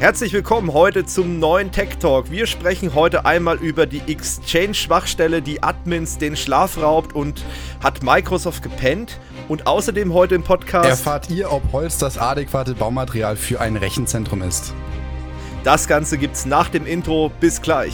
Herzlich willkommen heute zum neuen Tech Talk. Wir sprechen heute einmal über die Exchange-Schwachstelle, die Admins den Schlaf raubt und hat Microsoft gepennt. Und außerdem heute im Podcast erfahrt ihr, ob Holz das adäquate Baumaterial für ein Rechenzentrum ist. Das Ganze gibt's nach dem Intro. Bis gleich.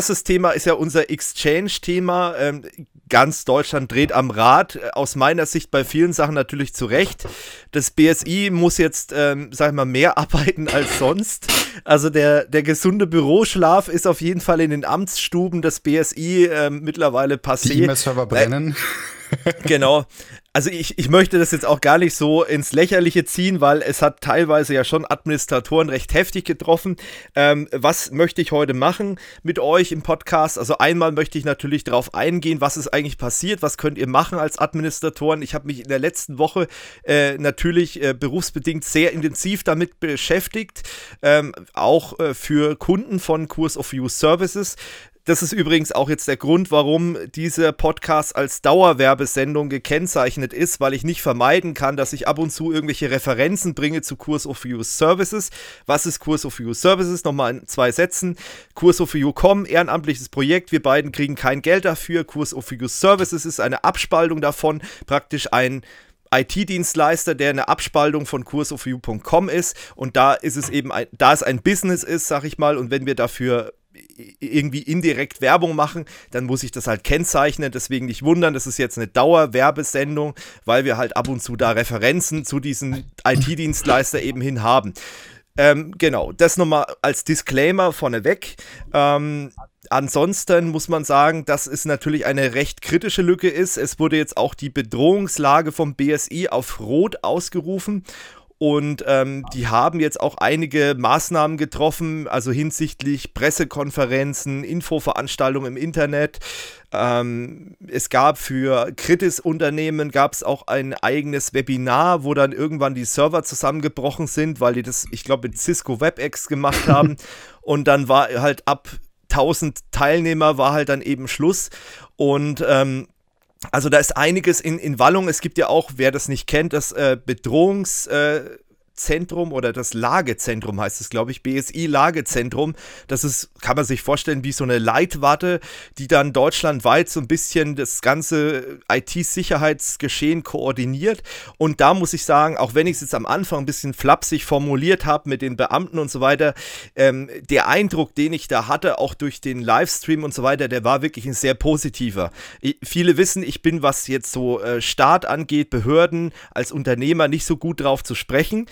Erstes Thema ist ja unser Exchange-Thema. Ähm, ganz Deutschland dreht am Rad. Aus meiner Sicht bei vielen Sachen natürlich zu Recht. Das BSI muss jetzt, ähm, sag ich mal, mehr arbeiten als sonst. Also der, der gesunde Büroschlaf ist auf jeden Fall in den Amtsstuben des BSI ähm, mittlerweile passé. Die E-Mail-Server brennen. Äh, genau also ich, ich möchte das jetzt auch gar nicht so ins Lächerliche ziehen, weil es hat teilweise ja schon Administratoren recht heftig getroffen. Ähm, was möchte ich heute machen mit euch im Podcast? Also einmal möchte ich natürlich darauf eingehen, was ist eigentlich passiert, was könnt ihr machen als Administratoren. Ich habe mich in der letzten Woche äh, natürlich äh, berufsbedingt sehr intensiv damit beschäftigt, ähm, auch äh, für Kunden von Kurs of Use Services. Das ist übrigens auch jetzt der Grund, warum dieser Podcast als Dauerwerbesendung gekennzeichnet ist, weil ich nicht vermeiden kann, dass ich ab und zu irgendwelche Referenzen bringe zu Kurs of Use Services. Was ist Kurs of Use Services? Nochmal in zwei Sätzen. Kurs of You.com, ehrenamtliches Projekt. Wir beiden kriegen kein Geld dafür. Kurs of Use Services ist eine Abspaltung davon, praktisch ein IT-Dienstleister, der eine Abspaltung von kursofview.com ist und da ist es eben, ein, da es ein Business ist, sag ich mal, und wenn wir dafür irgendwie indirekt Werbung machen, dann muss ich das halt kennzeichnen. Deswegen nicht wundern, das ist jetzt eine Dauerwerbesendung, weil wir halt ab und zu da Referenzen zu diesen IT-Dienstleister eben hin haben. Ähm, genau, das nochmal als Disclaimer vorneweg. Ähm, ansonsten muss man sagen, dass es natürlich eine recht kritische Lücke ist. Es wurde jetzt auch die Bedrohungslage vom BSI auf Rot ausgerufen und ähm, die haben jetzt auch einige Maßnahmen getroffen, also hinsichtlich Pressekonferenzen, Infoveranstaltungen im Internet. Ähm, es gab für Kritis-Unternehmen gab es auch ein eigenes Webinar, wo dann irgendwann die Server zusammengebrochen sind, weil die das, ich glaube, mit Cisco WebEx gemacht haben. Und dann war halt ab 1000 Teilnehmer war halt dann eben Schluss. Und ähm, also da ist einiges in, in Wallung. Es gibt ja auch, wer das nicht kennt, das äh, Bedrohungs... Äh, Zentrum oder das Lagezentrum heißt es, glaube ich, BSI Lagezentrum. Das ist, kann man sich vorstellen, wie so eine Leitwarte, die dann deutschlandweit so ein bisschen das ganze IT-Sicherheitsgeschehen koordiniert. Und da muss ich sagen, auch wenn ich es jetzt am Anfang ein bisschen flapsig formuliert habe mit den Beamten und so weiter, ähm, der Eindruck, den ich da hatte, auch durch den Livestream und so weiter, der war wirklich ein sehr positiver. Ich, viele wissen, ich bin, was jetzt so äh, Staat angeht, Behörden als Unternehmer nicht so gut drauf zu sprechen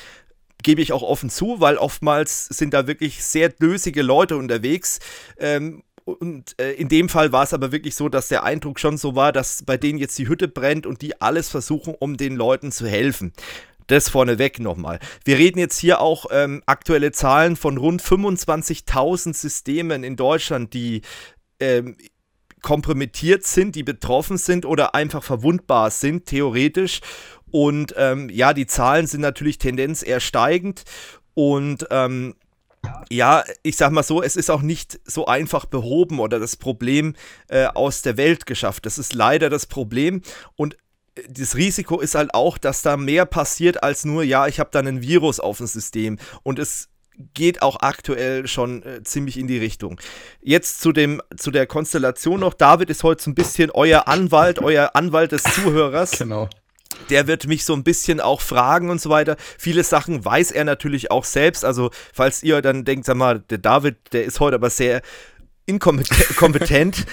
gebe ich auch offen zu, weil oftmals sind da wirklich sehr dösige Leute unterwegs. Ähm, und äh, in dem Fall war es aber wirklich so, dass der Eindruck schon so war, dass bei denen jetzt die Hütte brennt und die alles versuchen, um den Leuten zu helfen. Das vorneweg nochmal. Wir reden jetzt hier auch ähm, aktuelle Zahlen von rund 25.000 Systemen in Deutschland, die ähm, kompromittiert sind, die betroffen sind oder einfach verwundbar sind, theoretisch. Und ähm, ja, die Zahlen sind natürlich Tendenz eher steigend. Und ähm, ja, ich sag mal so, es ist auch nicht so einfach behoben oder das Problem äh, aus der Welt geschafft. Das ist leider das Problem. Und äh, das Risiko ist halt auch, dass da mehr passiert als nur, ja, ich habe dann ein Virus auf dem System. Und es geht auch aktuell schon äh, ziemlich in die Richtung. Jetzt zu, dem, zu der Konstellation noch. David ist heute so ein bisschen euer Anwalt, euer Anwalt des Zuhörers. Genau der wird mich so ein bisschen auch fragen und so weiter. Viele Sachen weiß er natürlich auch selbst. Also, falls ihr dann denkt, sag mal, der David, der ist heute aber sehr inkompetent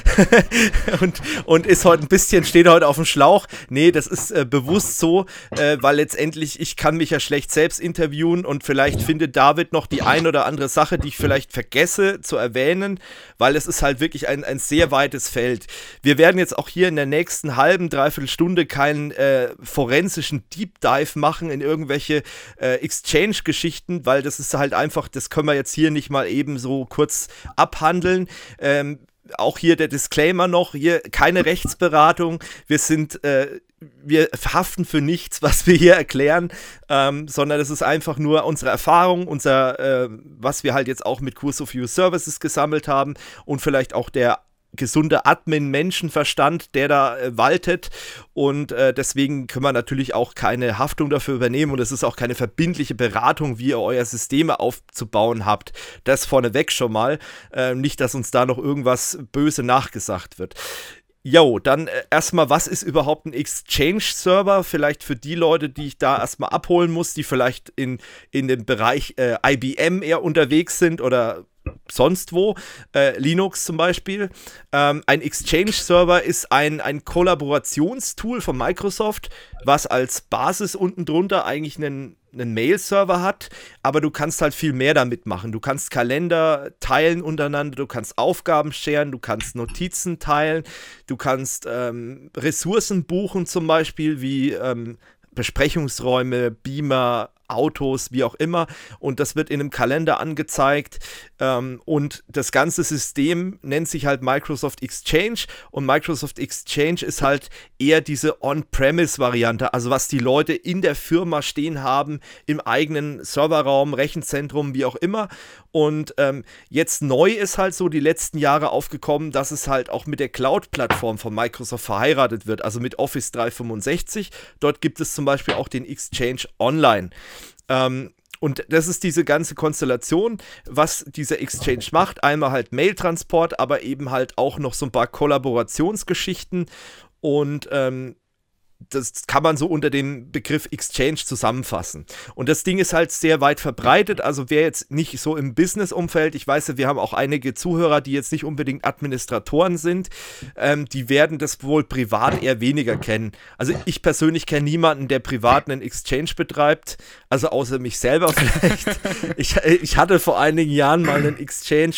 und, und ist heute ein bisschen, steht heute auf dem Schlauch. Nee, das ist äh, bewusst so, äh, weil letztendlich ich kann mich ja schlecht selbst interviewen und vielleicht findet David noch die ein oder andere Sache, die ich vielleicht vergesse zu erwähnen, weil es ist halt wirklich ein, ein sehr weites Feld. Wir werden jetzt auch hier in der nächsten halben, dreiviertel Stunde keinen äh, forensischen Deep Dive machen in irgendwelche äh, Exchange-Geschichten, weil das ist halt einfach, das können wir jetzt hier nicht mal eben so kurz abhandeln. Ähm, auch hier der Disclaimer noch, hier keine Rechtsberatung. Wir sind, äh, wir haften für nichts, was wir hier erklären, ähm, sondern es ist einfach nur unsere Erfahrung, unser, äh, was wir halt jetzt auch mit Kurs of View Services gesammelt haben und vielleicht auch der gesunde Admin-Menschenverstand, der da äh, waltet. Und äh, deswegen können wir natürlich auch keine Haftung dafür übernehmen und es ist auch keine verbindliche Beratung, wie ihr euer Systeme aufzubauen habt. Das vorneweg schon mal. Äh, nicht, dass uns da noch irgendwas böse nachgesagt wird. Jo, dann äh, erstmal, was ist überhaupt ein Exchange-Server? Vielleicht für die Leute, die ich da erstmal abholen muss, die vielleicht in, in dem Bereich äh, IBM eher unterwegs sind oder sonst wo, äh, Linux zum Beispiel. Ähm, ein Exchange-Server ist ein, ein Kollaborationstool von Microsoft, was als Basis unten drunter eigentlich einen, einen Mail-Server hat, aber du kannst halt viel mehr damit machen. Du kannst Kalender teilen untereinander, du kannst Aufgaben scheren, du kannst Notizen teilen, du kannst ähm, Ressourcen buchen zum Beispiel wie ähm, Besprechungsräume, Beamer, Autos, wie auch immer. Und das wird in einem Kalender angezeigt. Ähm, und das ganze System nennt sich halt Microsoft Exchange. Und Microsoft Exchange ist halt eher diese On-Premise-Variante. Also was die Leute in der Firma stehen haben, im eigenen Serverraum, Rechenzentrum, wie auch immer. Und ähm, jetzt neu ist halt so die letzten Jahre aufgekommen, dass es halt auch mit der Cloud-Plattform von Microsoft verheiratet wird, also mit Office 365. Dort gibt es zum Beispiel auch den Exchange Online. Ähm, und das ist diese ganze Konstellation, was dieser Exchange macht. Einmal halt Mail-Transport, aber eben halt auch noch so ein paar Kollaborationsgeschichten. Und ähm, das kann man so unter dem Begriff Exchange zusammenfassen. Und das Ding ist halt sehr weit verbreitet. Also wer jetzt nicht so im Business-Umfeld, ich weiß wir haben auch einige Zuhörer, die jetzt nicht unbedingt Administratoren sind, ähm, die werden das wohl privat eher weniger kennen. Also ich persönlich kenne niemanden, der privat einen Exchange betreibt, also außer mich selber vielleicht. ich, ich hatte vor einigen Jahren mal einen Exchange,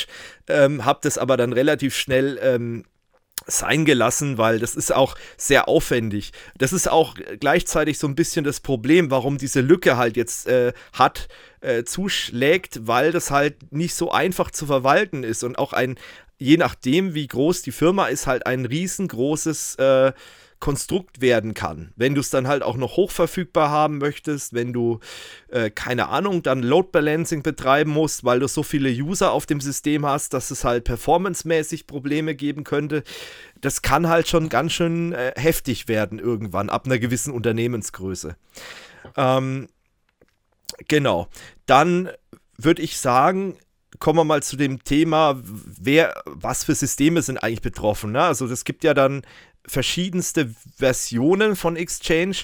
ähm, habe das aber dann relativ schnell ähm, sein gelassen, weil das ist auch sehr aufwendig. Das ist auch gleichzeitig so ein bisschen das Problem, warum diese Lücke halt jetzt äh, hat, äh, zuschlägt, weil das halt nicht so einfach zu verwalten ist und auch ein, je nachdem, wie groß die Firma ist, halt ein riesengroßes äh, Konstrukt werden kann. Wenn du es dann halt auch noch hochverfügbar haben möchtest, wenn du, äh, keine Ahnung, dann Load Balancing betreiben musst, weil du so viele User auf dem System hast, dass es halt performancemäßig Probleme geben könnte. Das kann halt schon ganz schön äh, heftig werden irgendwann, ab einer gewissen Unternehmensgröße. Ähm, genau. Dann würde ich sagen, kommen wir mal zu dem Thema, wer, was für Systeme sind eigentlich betroffen. Ne? Also es gibt ja dann verschiedenste Versionen von Exchange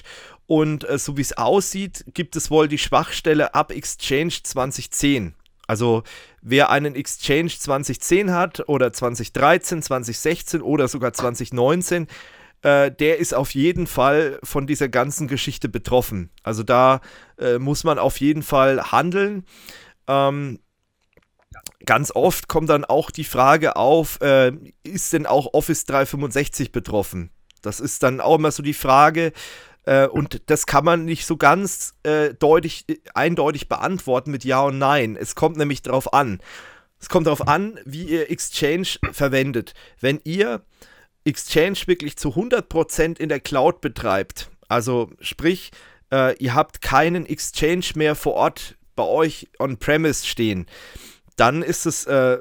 und äh, so wie es aussieht, gibt es wohl die Schwachstelle ab Exchange 2010. Also wer einen Exchange 2010 hat oder 2013, 2016 oder sogar 2019, äh, der ist auf jeden Fall von dieser ganzen Geschichte betroffen. Also da äh, muss man auf jeden Fall handeln. Ähm, ganz oft kommt dann auch die Frage auf, äh, ist denn auch Office 365 betroffen? Das ist dann auch immer so die Frage. Äh, und das kann man nicht so ganz äh, deutlich, eindeutig beantworten mit Ja und Nein. Es kommt nämlich darauf an. Es kommt darauf an, wie ihr Exchange verwendet. Wenn ihr Exchange wirklich zu 100% in der Cloud betreibt, also sprich, äh, ihr habt keinen Exchange mehr vor Ort bei euch on-premise stehen, dann ist es äh,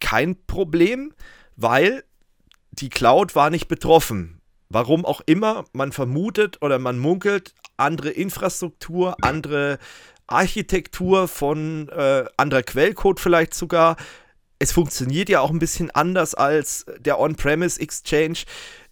kein Problem, weil die Cloud war nicht betroffen. Warum auch immer, man vermutet oder man munkelt, andere Infrastruktur, andere Architektur von äh, anderer Quellcode vielleicht sogar. Es funktioniert ja auch ein bisschen anders als der On-Premise Exchange.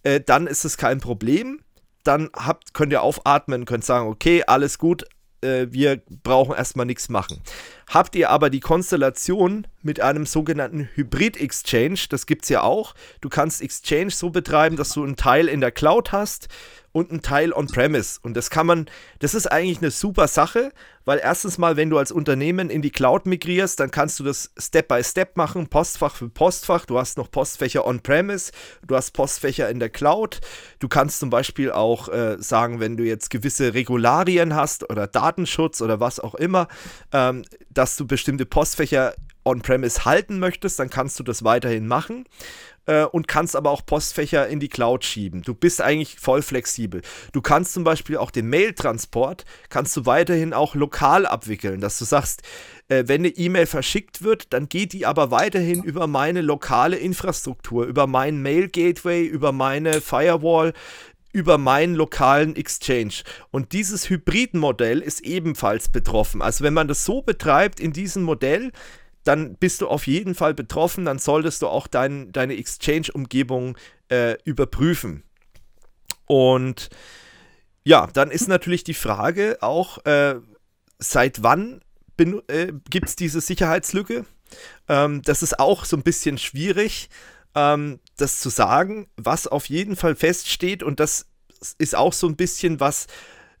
Äh, dann ist es kein Problem. Dann habt, könnt ihr aufatmen, könnt sagen, okay, alles gut, äh, wir brauchen erstmal nichts machen. Habt ihr aber die Konstellation mit einem sogenannten Hybrid-Exchange, das gibt es ja auch. Du kannst Exchange so betreiben, dass du einen Teil in der Cloud hast und einen Teil on-premise. Und das kann man, das ist eigentlich eine super Sache, weil erstens mal, wenn du als Unternehmen in die Cloud migrierst, dann kannst du das Step by Step machen, Postfach für Postfach. Du hast noch Postfächer on-premise, du hast Postfächer in der Cloud. Du kannst zum Beispiel auch äh, sagen, wenn du jetzt gewisse Regularien hast oder Datenschutz oder was auch immer, ähm, dass du bestimmte Postfächer on-premise halten möchtest, dann kannst du das weiterhin machen äh, und kannst aber auch Postfächer in die Cloud schieben. Du bist eigentlich voll flexibel. Du kannst zum Beispiel auch den Mail-Transport, kannst du weiterhin auch lokal abwickeln, dass du sagst, äh, wenn eine E-Mail verschickt wird, dann geht die aber weiterhin über meine lokale Infrastruktur, über meinen Mail-Gateway, über meine Firewall, über meinen lokalen Exchange. Und dieses Hybridmodell ist ebenfalls betroffen. Also wenn man das so betreibt in diesem Modell, dann bist du auf jeden Fall betroffen, dann solltest du auch dein, deine Exchange-Umgebung äh, überprüfen. Und ja, dann ist natürlich die Frage auch, äh, seit wann äh, gibt es diese Sicherheitslücke? Ähm, das ist auch so ein bisschen schwierig, ähm, das zu sagen. Was auf jeden Fall feststeht, und das ist auch so ein bisschen was,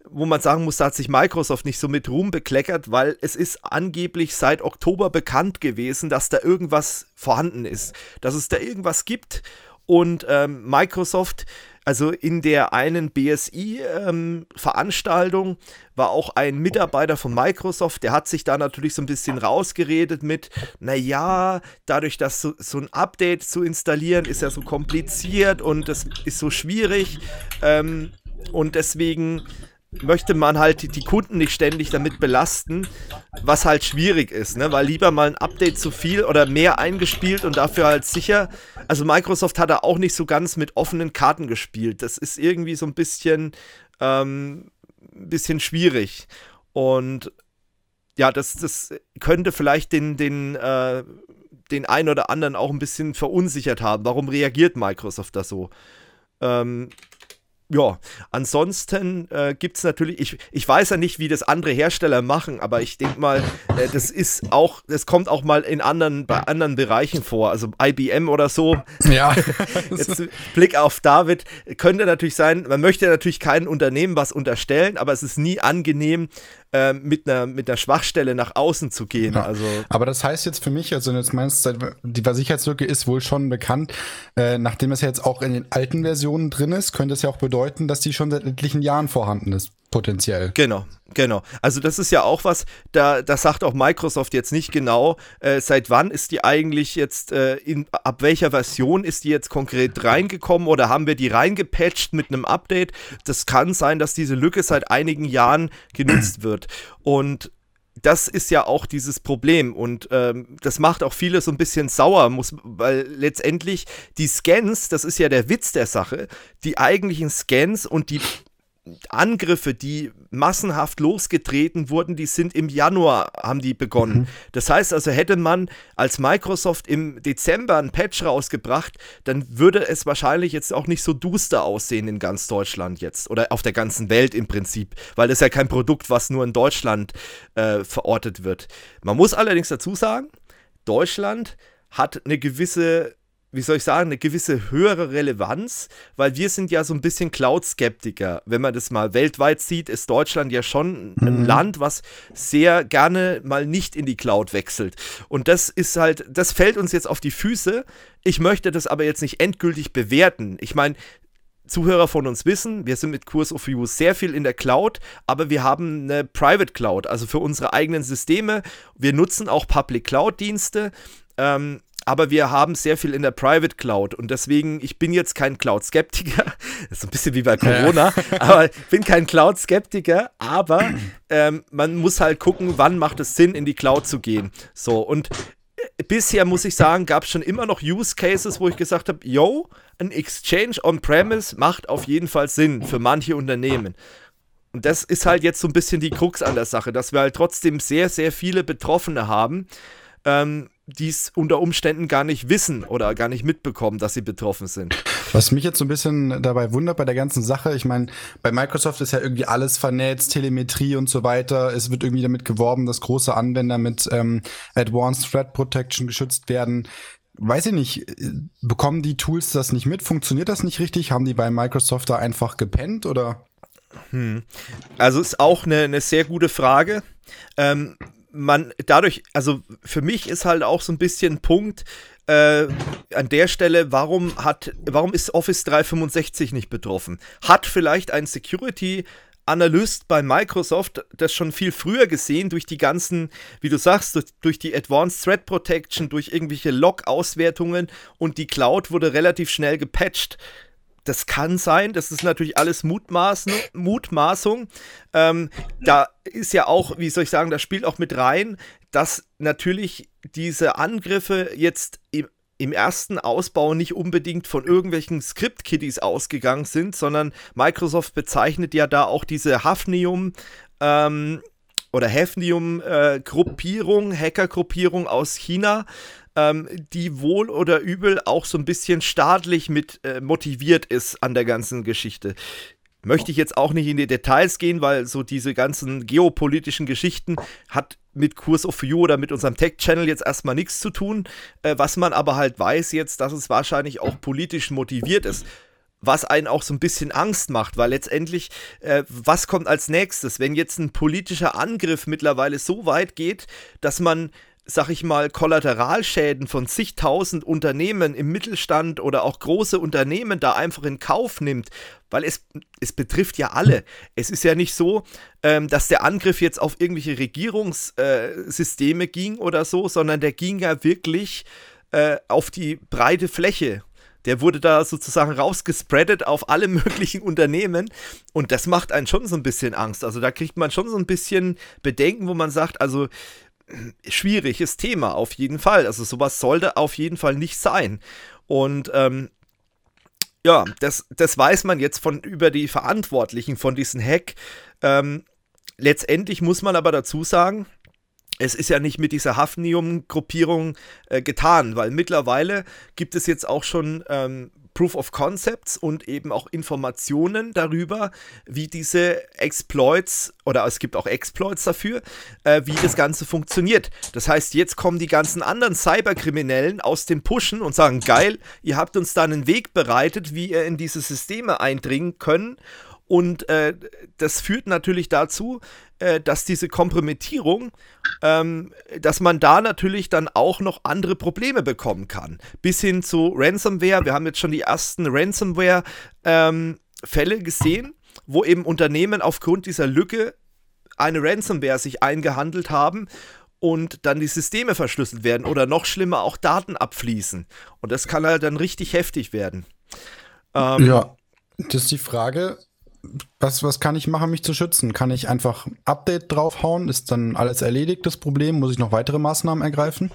wo man sagen muss, da hat sich Microsoft nicht so mit Ruhm bekleckert, weil es ist angeblich seit Oktober bekannt gewesen, dass da irgendwas vorhanden ist, dass es da irgendwas gibt und ähm, Microsoft, also in der einen BSI-Veranstaltung ähm, war auch ein Mitarbeiter von Microsoft, der hat sich da natürlich so ein bisschen rausgeredet mit, naja, dadurch, dass so, so ein Update zu installieren, ist ja so kompliziert und das ist so schwierig. Ähm, und deswegen möchte man halt die Kunden nicht ständig damit belasten, was halt schwierig ist, ne? Weil lieber mal ein Update zu viel oder mehr eingespielt und dafür halt sicher. Also Microsoft hat da auch nicht so ganz mit offenen Karten gespielt. Das ist irgendwie so ein bisschen, ähm, bisschen schwierig. Und ja, das, das könnte vielleicht den, den, äh, den einen oder anderen auch ein bisschen verunsichert haben. Warum reagiert Microsoft da so? Ähm, ja, ansonsten äh, gibt es natürlich, ich, ich weiß ja nicht, wie das andere Hersteller machen, aber ich denke mal, äh, das ist auch, das kommt auch mal in anderen, bei anderen Bereichen vor, also IBM oder so. Ja. Jetzt Blick auf David, könnte natürlich sein, man möchte natürlich keinem Unternehmen was unterstellen, aber es ist nie angenehm, äh, mit, einer, mit einer Schwachstelle nach außen zu gehen. Ja. Also Aber das heißt jetzt für mich, also jetzt meinst du, die Sicherheitslücke ist wohl schon bekannt. Äh, nachdem es jetzt auch in den alten Versionen drin ist, könnte es ja auch bedeuten, dass die schon seit etlichen Jahren vorhanden ist potenziell. Genau, genau. Also das ist ja auch was, da, das sagt auch Microsoft jetzt nicht genau, äh, seit wann ist die eigentlich jetzt, äh, in, ab welcher Version ist die jetzt konkret reingekommen oder haben wir die reingepatcht mit einem Update? Das kann sein, dass diese Lücke seit einigen Jahren genutzt wird. Und das ist ja auch dieses Problem und ähm, das macht auch viele so ein bisschen sauer, muss, weil letztendlich die Scans, das ist ja der Witz der Sache, die eigentlichen Scans und die Angriffe, die massenhaft losgetreten wurden, die sind im Januar, haben die begonnen. Mhm. Das heißt also, hätte man als Microsoft im Dezember ein Patch rausgebracht, dann würde es wahrscheinlich jetzt auch nicht so duster aussehen in ganz Deutschland jetzt oder auf der ganzen Welt im Prinzip, weil das ja kein Produkt, was nur in Deutschland äh, verortet wird. Man muss allerdings dazu sagen, Deutschland hat eine gewisse wie soll ich sagen, eine gewisse höhere Relevanz, weil wir sind ja so ein bisschen Cloud-Skeptiker. Wenn man das mal weltweit sieht, ist Deutschland ja schon ein mhm. Land, was sehr gerne mal nicht in die Cloud wechselt. Und das ist halt, das fällt uns jetzt auf die Füße. Ich möchte das aber jetzt nicht endgültig bewerten. Ich meine, Zuhörer von uns wissen, wir sind mit Kurs of You sehr viel in der Cloud, aber wir haben eine Private Cloud, also für unsere eigenen Systeme. Wir nutzen auch Public Cloud Dienste. Ähm, aber wir haben sehr viel in der Private Cloud und deswegen, ich bin jetzt kein Cloud-Skeptiker, das ist ein bisschen wie bei Corona, ja. aber ich bin kein Cloud-Skeptiker, aber ähm, man muss halt gucken, wann macht es Sinn, in die Cloud zu gehen. So, und äh, bisher muss ich sagen, gab es schon immer noch Use Cases, wo ich gesagt habe, yo, ein Exchange on-premise macht auf jeden Fall Sinn für manche Unternehmen. Und das ist halt jetzt so ein bisschen die Krux an der Sache, dass wir halt trotzdem sehr, sehr viele Betroffene haben. Ähm, die es unter Umständen gar nicht wissen oder gar nicht mitbekommen, dass sie betroffen sind. Was mich jetzt so ein bisschen dabei wundert bei der ganzen Sache, ich meine, bei Microsoft ist ja irgendwie alles vernetzt, Telemetrie und so weiter. Es wird irgendwie damit geworben, dass große Anwender mit ähm, Advanced Threat Protection geschützt werden. Weiß ich nicht, bekommen die Tools das nicht mit? Funktioniert das nicht richtig? Haben die bei Microsoft da einfach gepennt oder? Hm. Also ist auch eine, eine sehr gute Frage. Ähm, man dadurch, also für mich ist halt auch so ein bisschen Punkt äh, an der Stelle, warum hat, warum ist Office 365 nicht betroffen? Hat vielleicht ein Security Analyst bei Microsoft das schon viel früher gesehen, durch die ganzen, wie du sagst, durch, durch die Advanced Threat Protection, durch irgendwelche Log-Auswertungen und die Cloud wurde relativ schnell gepatcht. Das kann sein, das ist natürlich alles Mutmaßen, Mutmaßung. Ähm, da ist ja auch, wie soll ich sagen, da spielt auch mit rein, dass natürlich diese Angriffe jetzt im, im ersten Ausbau nicht unbedingt von irgendwelchen Script-Kiddies ausgegangen sind, sondern Microsoft bezeichnet ja da auch diese Hafnium ähm, oder Hafnium-Gruppierung, äh, Hacker-Gruppierung aus China, ähm, die wohl oder übel auch so ein bisschen staatlich mit äh, motiviert ist an der ganzen Geschichte. Möchte ich jetzt auch nicht in die Details gehen, weil so diese ganzen geopolitischen Geschichten hat mit Kurs of You oder mit unserem Tech-Channel jetzt erstmal nichts zu tun. Äh, was man aber halt weiß jetzt, dass es wahrscheinlich auch politisch motiviert ist. Was einen auch so ein bisschen Angst macht, weil letztendlich, äh, was kommt als nächstes? Wenn jetzt ein politischer Angriff mittlerweile so weit geht, dass man sag ich mal, Kollateralschäden von zigtausend Unternehmen im Mittelstand oder auch große Unternehmen da einfach in Kauf nimmt, weil es, es betrifft ja alle. Es ist ja nicht so, ähm, dass der Angriff jetzt auf irgendwelche Regierungssysteme äh, ging oder so, sondern der ging ja wirklich äh, auf die breite Fläche. Der wurde da sozusagen rausgespreadet auf alle möglichen Unternehmen und das macht einen schon so ein bisschen Angst. Also da kriegt man schon so ein bisschen Bedenken, wo man sagt, also schwieriges Thema auf jeden Fall. Also sowas sollte auf jeden Fall nicht sein. Und ähm, ja, das, das weiß man jetzt von über die Verantwortlichen von diesem Hack. Ähm, letztendlich muss man aber dazu sagen, es ist ja nicht mit dieser Hafnium-Gruppierung äh, getan, weil mittlerweile gibt es jetzt auch schon ähm, Proof of Concepts und eben auch Informationen darüber, wie diese Exploits oder es gibt auch Exploits dafür, äh, wie das Ganze funktioniert. Das heißt, jetzt kommen die ganzen anderen Cyberkriminellen aus dem Pushen und sagen, geil, ihr habt uns da einen Weg bereitet, wie ihr in diese Systeme eindringen können und äh, das führt natürlich dazu, äh, dass diese Kompromittierung, ähm, dass man da natürlich dann auch noch andere Probleme bekommen kann. Bis hin zu Ransomware. Wir haben jetzt schon die ersten Ransomware-Fälle ähm, gesehen, wo eben Unternehmen aufgrund dieser Lücke eine Ransomware sich eingehandelt haben und dann die Systeme verschlüsselt werden oder noch schlimmer auch Daten abfließen. Und das kann halt dann richtig heftig werden. Ähm, ja, das ist die Frage, was, was kann ich machen, mich zu schützen? Kann ich einfach Update draufhauen? Ist dann alles erledigt, das Problem? Muss ich noch weitere Maßnahmen ergreifen?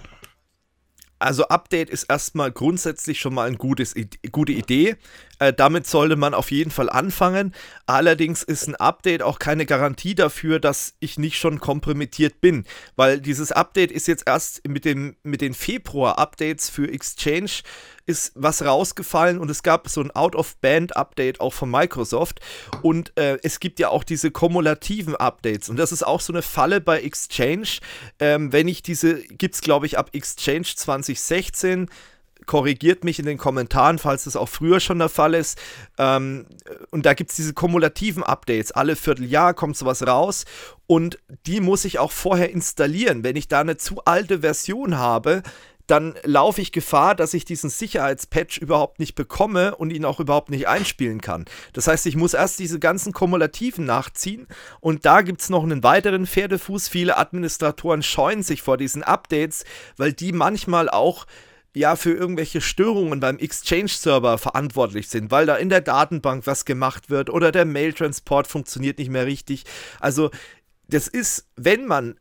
Also Update ist erstmal grundsätzlich schon mal eine gute Idee. Äh, damit sollte man auf jeden Fall anfangen. Allerdings ist ein Update auch keine Garantie dafür, dass ich nicht schon kompromittiert bin, weil dieses Update ist jetzt erst mit, dem, mit den Februar-Updates für Exchange ist was rausgefallen und es gab so ein Out-of-Band-Update auch von Microsoft und äh, es gibt ja auch diese kumulativen Updates und das ist auch so eine Falle bei Exchange. Ähm, wenn ich diese, gibt es glaube ich ab Exchange 2016 korrigiert mich in den Kommentaren, falls das auch früher schon der Fall ist. Ähm, und da gibt es diese kumulativen Updates. Alle Vierteljahr kommt sowas raus und die muss ich auch vorher installieren. Wenn ich da eine zu alte Version habe, dann laufe ich Gefahr, dass ich diesen Sicherheitspatch überhaupt nicht bekomme und ihn auch überhaupt nicht einspielen kann. Das heißt, ich muss erst diese ganzen Kumulativen nachziehen und da gibt es noch einen weiteren Pferdefuß. Viele Administratoren scheuen sich vor diesen Updates, weil die manchmal auch ja für irgendwelche Störungen beim Exchange-Server verantwortlich sind, weil da in der Datenbank was gemacht wird oder der Mail-Transport funktioniert nicht mehr richtig. Also das ist, wenn man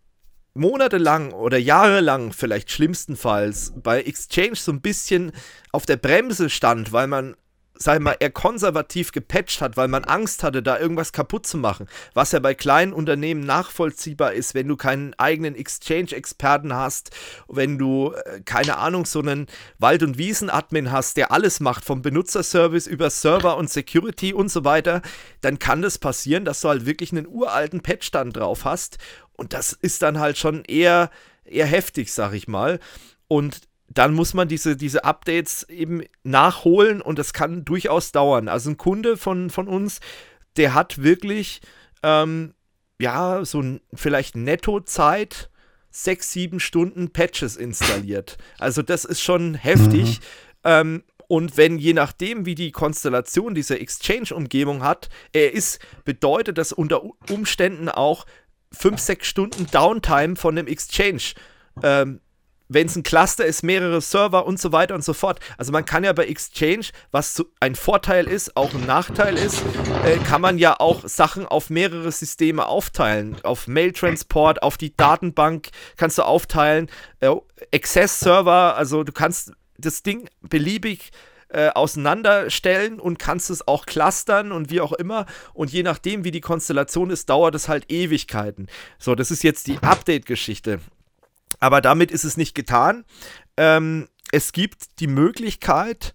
monatelang oder jahrelang vielleicht schlimmstenfalls bei Exchange so ein bisschen auf der Bremse stand, weil man sag mal, eher konservativ gepatcht hat, weil man Angst hatte, da irgendwas kaputt zu machen. Was ja bei kleinen Unternehmen nachvollziehbar ist, wenn du keinen eigenen Exchange-Experten hast, wenn du, äh, keine Ahnung, so einen Wald- und Wiesen-Admin hast, der alles macht, vom Benutzerservice über Server und Security und so weiter, dann kann das passieren, dass du halt wirklich einen uralten Patch dann drauf hast. Und das ist dann halt schon eher, eher heftig, sag ich mal. Und dann muss man diese, diese Updates eben nachholen und das kann durchaus dauern. Also ein Kunde von, von uns, der hat wirklich, ähm, ja, so ein, vielleicht Nettozeit sechs, sieben Stunden Patches installiert. Also das ist schon heftig. Mhm. Ähm, Und wenn je nachdem, wie die Konstellation dieser Exchange-Umgebung hat, er ist, bedeutet das unter Umständen auch 5, 6 Stunden Downtime von dem Exchange. Ähm, wenn es ein Cluster ist, mehrere Server und so weiter und so fort. Also man kann ja bei Exchange, was ein Vorteil ist, auch ein Nachteil ist, äh, kann man ja auch Sachen auf mehrere Systeme aufteilen. Auf Mail-Transport, auf die Datenbank kannst du aufteilen. Äh, Access-Server, also du kannst das Ding beliebig äh, auseinanderstellen und kannst es auch clustern und wie auch immer. Und je nachdem, wie die Konstellation ist, dauert es halt Ewigkeiten. So, das ist jetzt die Update-Geschichte. Aber damit ist es nicht getan. Ähm, es gibt die Möglichkeit,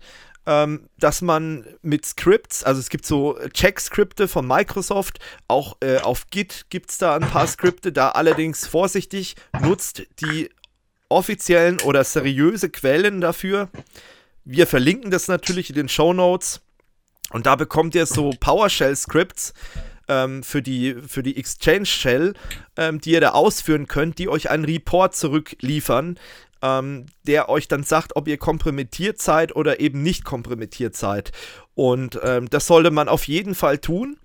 ähm, dass man mit Scripts, also es gibt so Check-Skripte von Microsoft, auch äh, auf Git gibt es da ein paar Skripte, da allerdings vorsichtig, nutzt die offiziellen oder seriöse Quellen dafür. Wir verlinken das natürlich in den Show Notes. Und da bekommt ihr so PowerShell-Scripts, ähm, für, die, für die Exchange Shell, ähm, die ihr da ausführen könnt, die euch einen Report zurückliefern, ähm, der euch dann sagt, ob ihr kompromittiert seid oder eben nicht kompromittiert seid. Und ähm, das sollte man auf jeden Fall tun.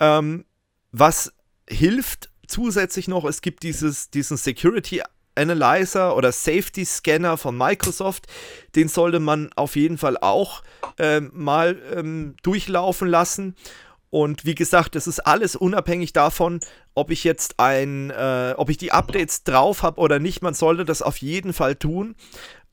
Ähm, was hilft zusätzlich noch, es gibt dieses, diesen Security Analyzer oder Safety Scanner von Microsoft, den sollte man auf jeden Fall auch ähm, mal ähm, durchlaufen lassen. Und wie gesagt, das ist alles unabhängig davon, ob ich jetzt ein, äh, ob ich die Updates drauf habe oder nicht. Man sollte das auf jeden Fall tun.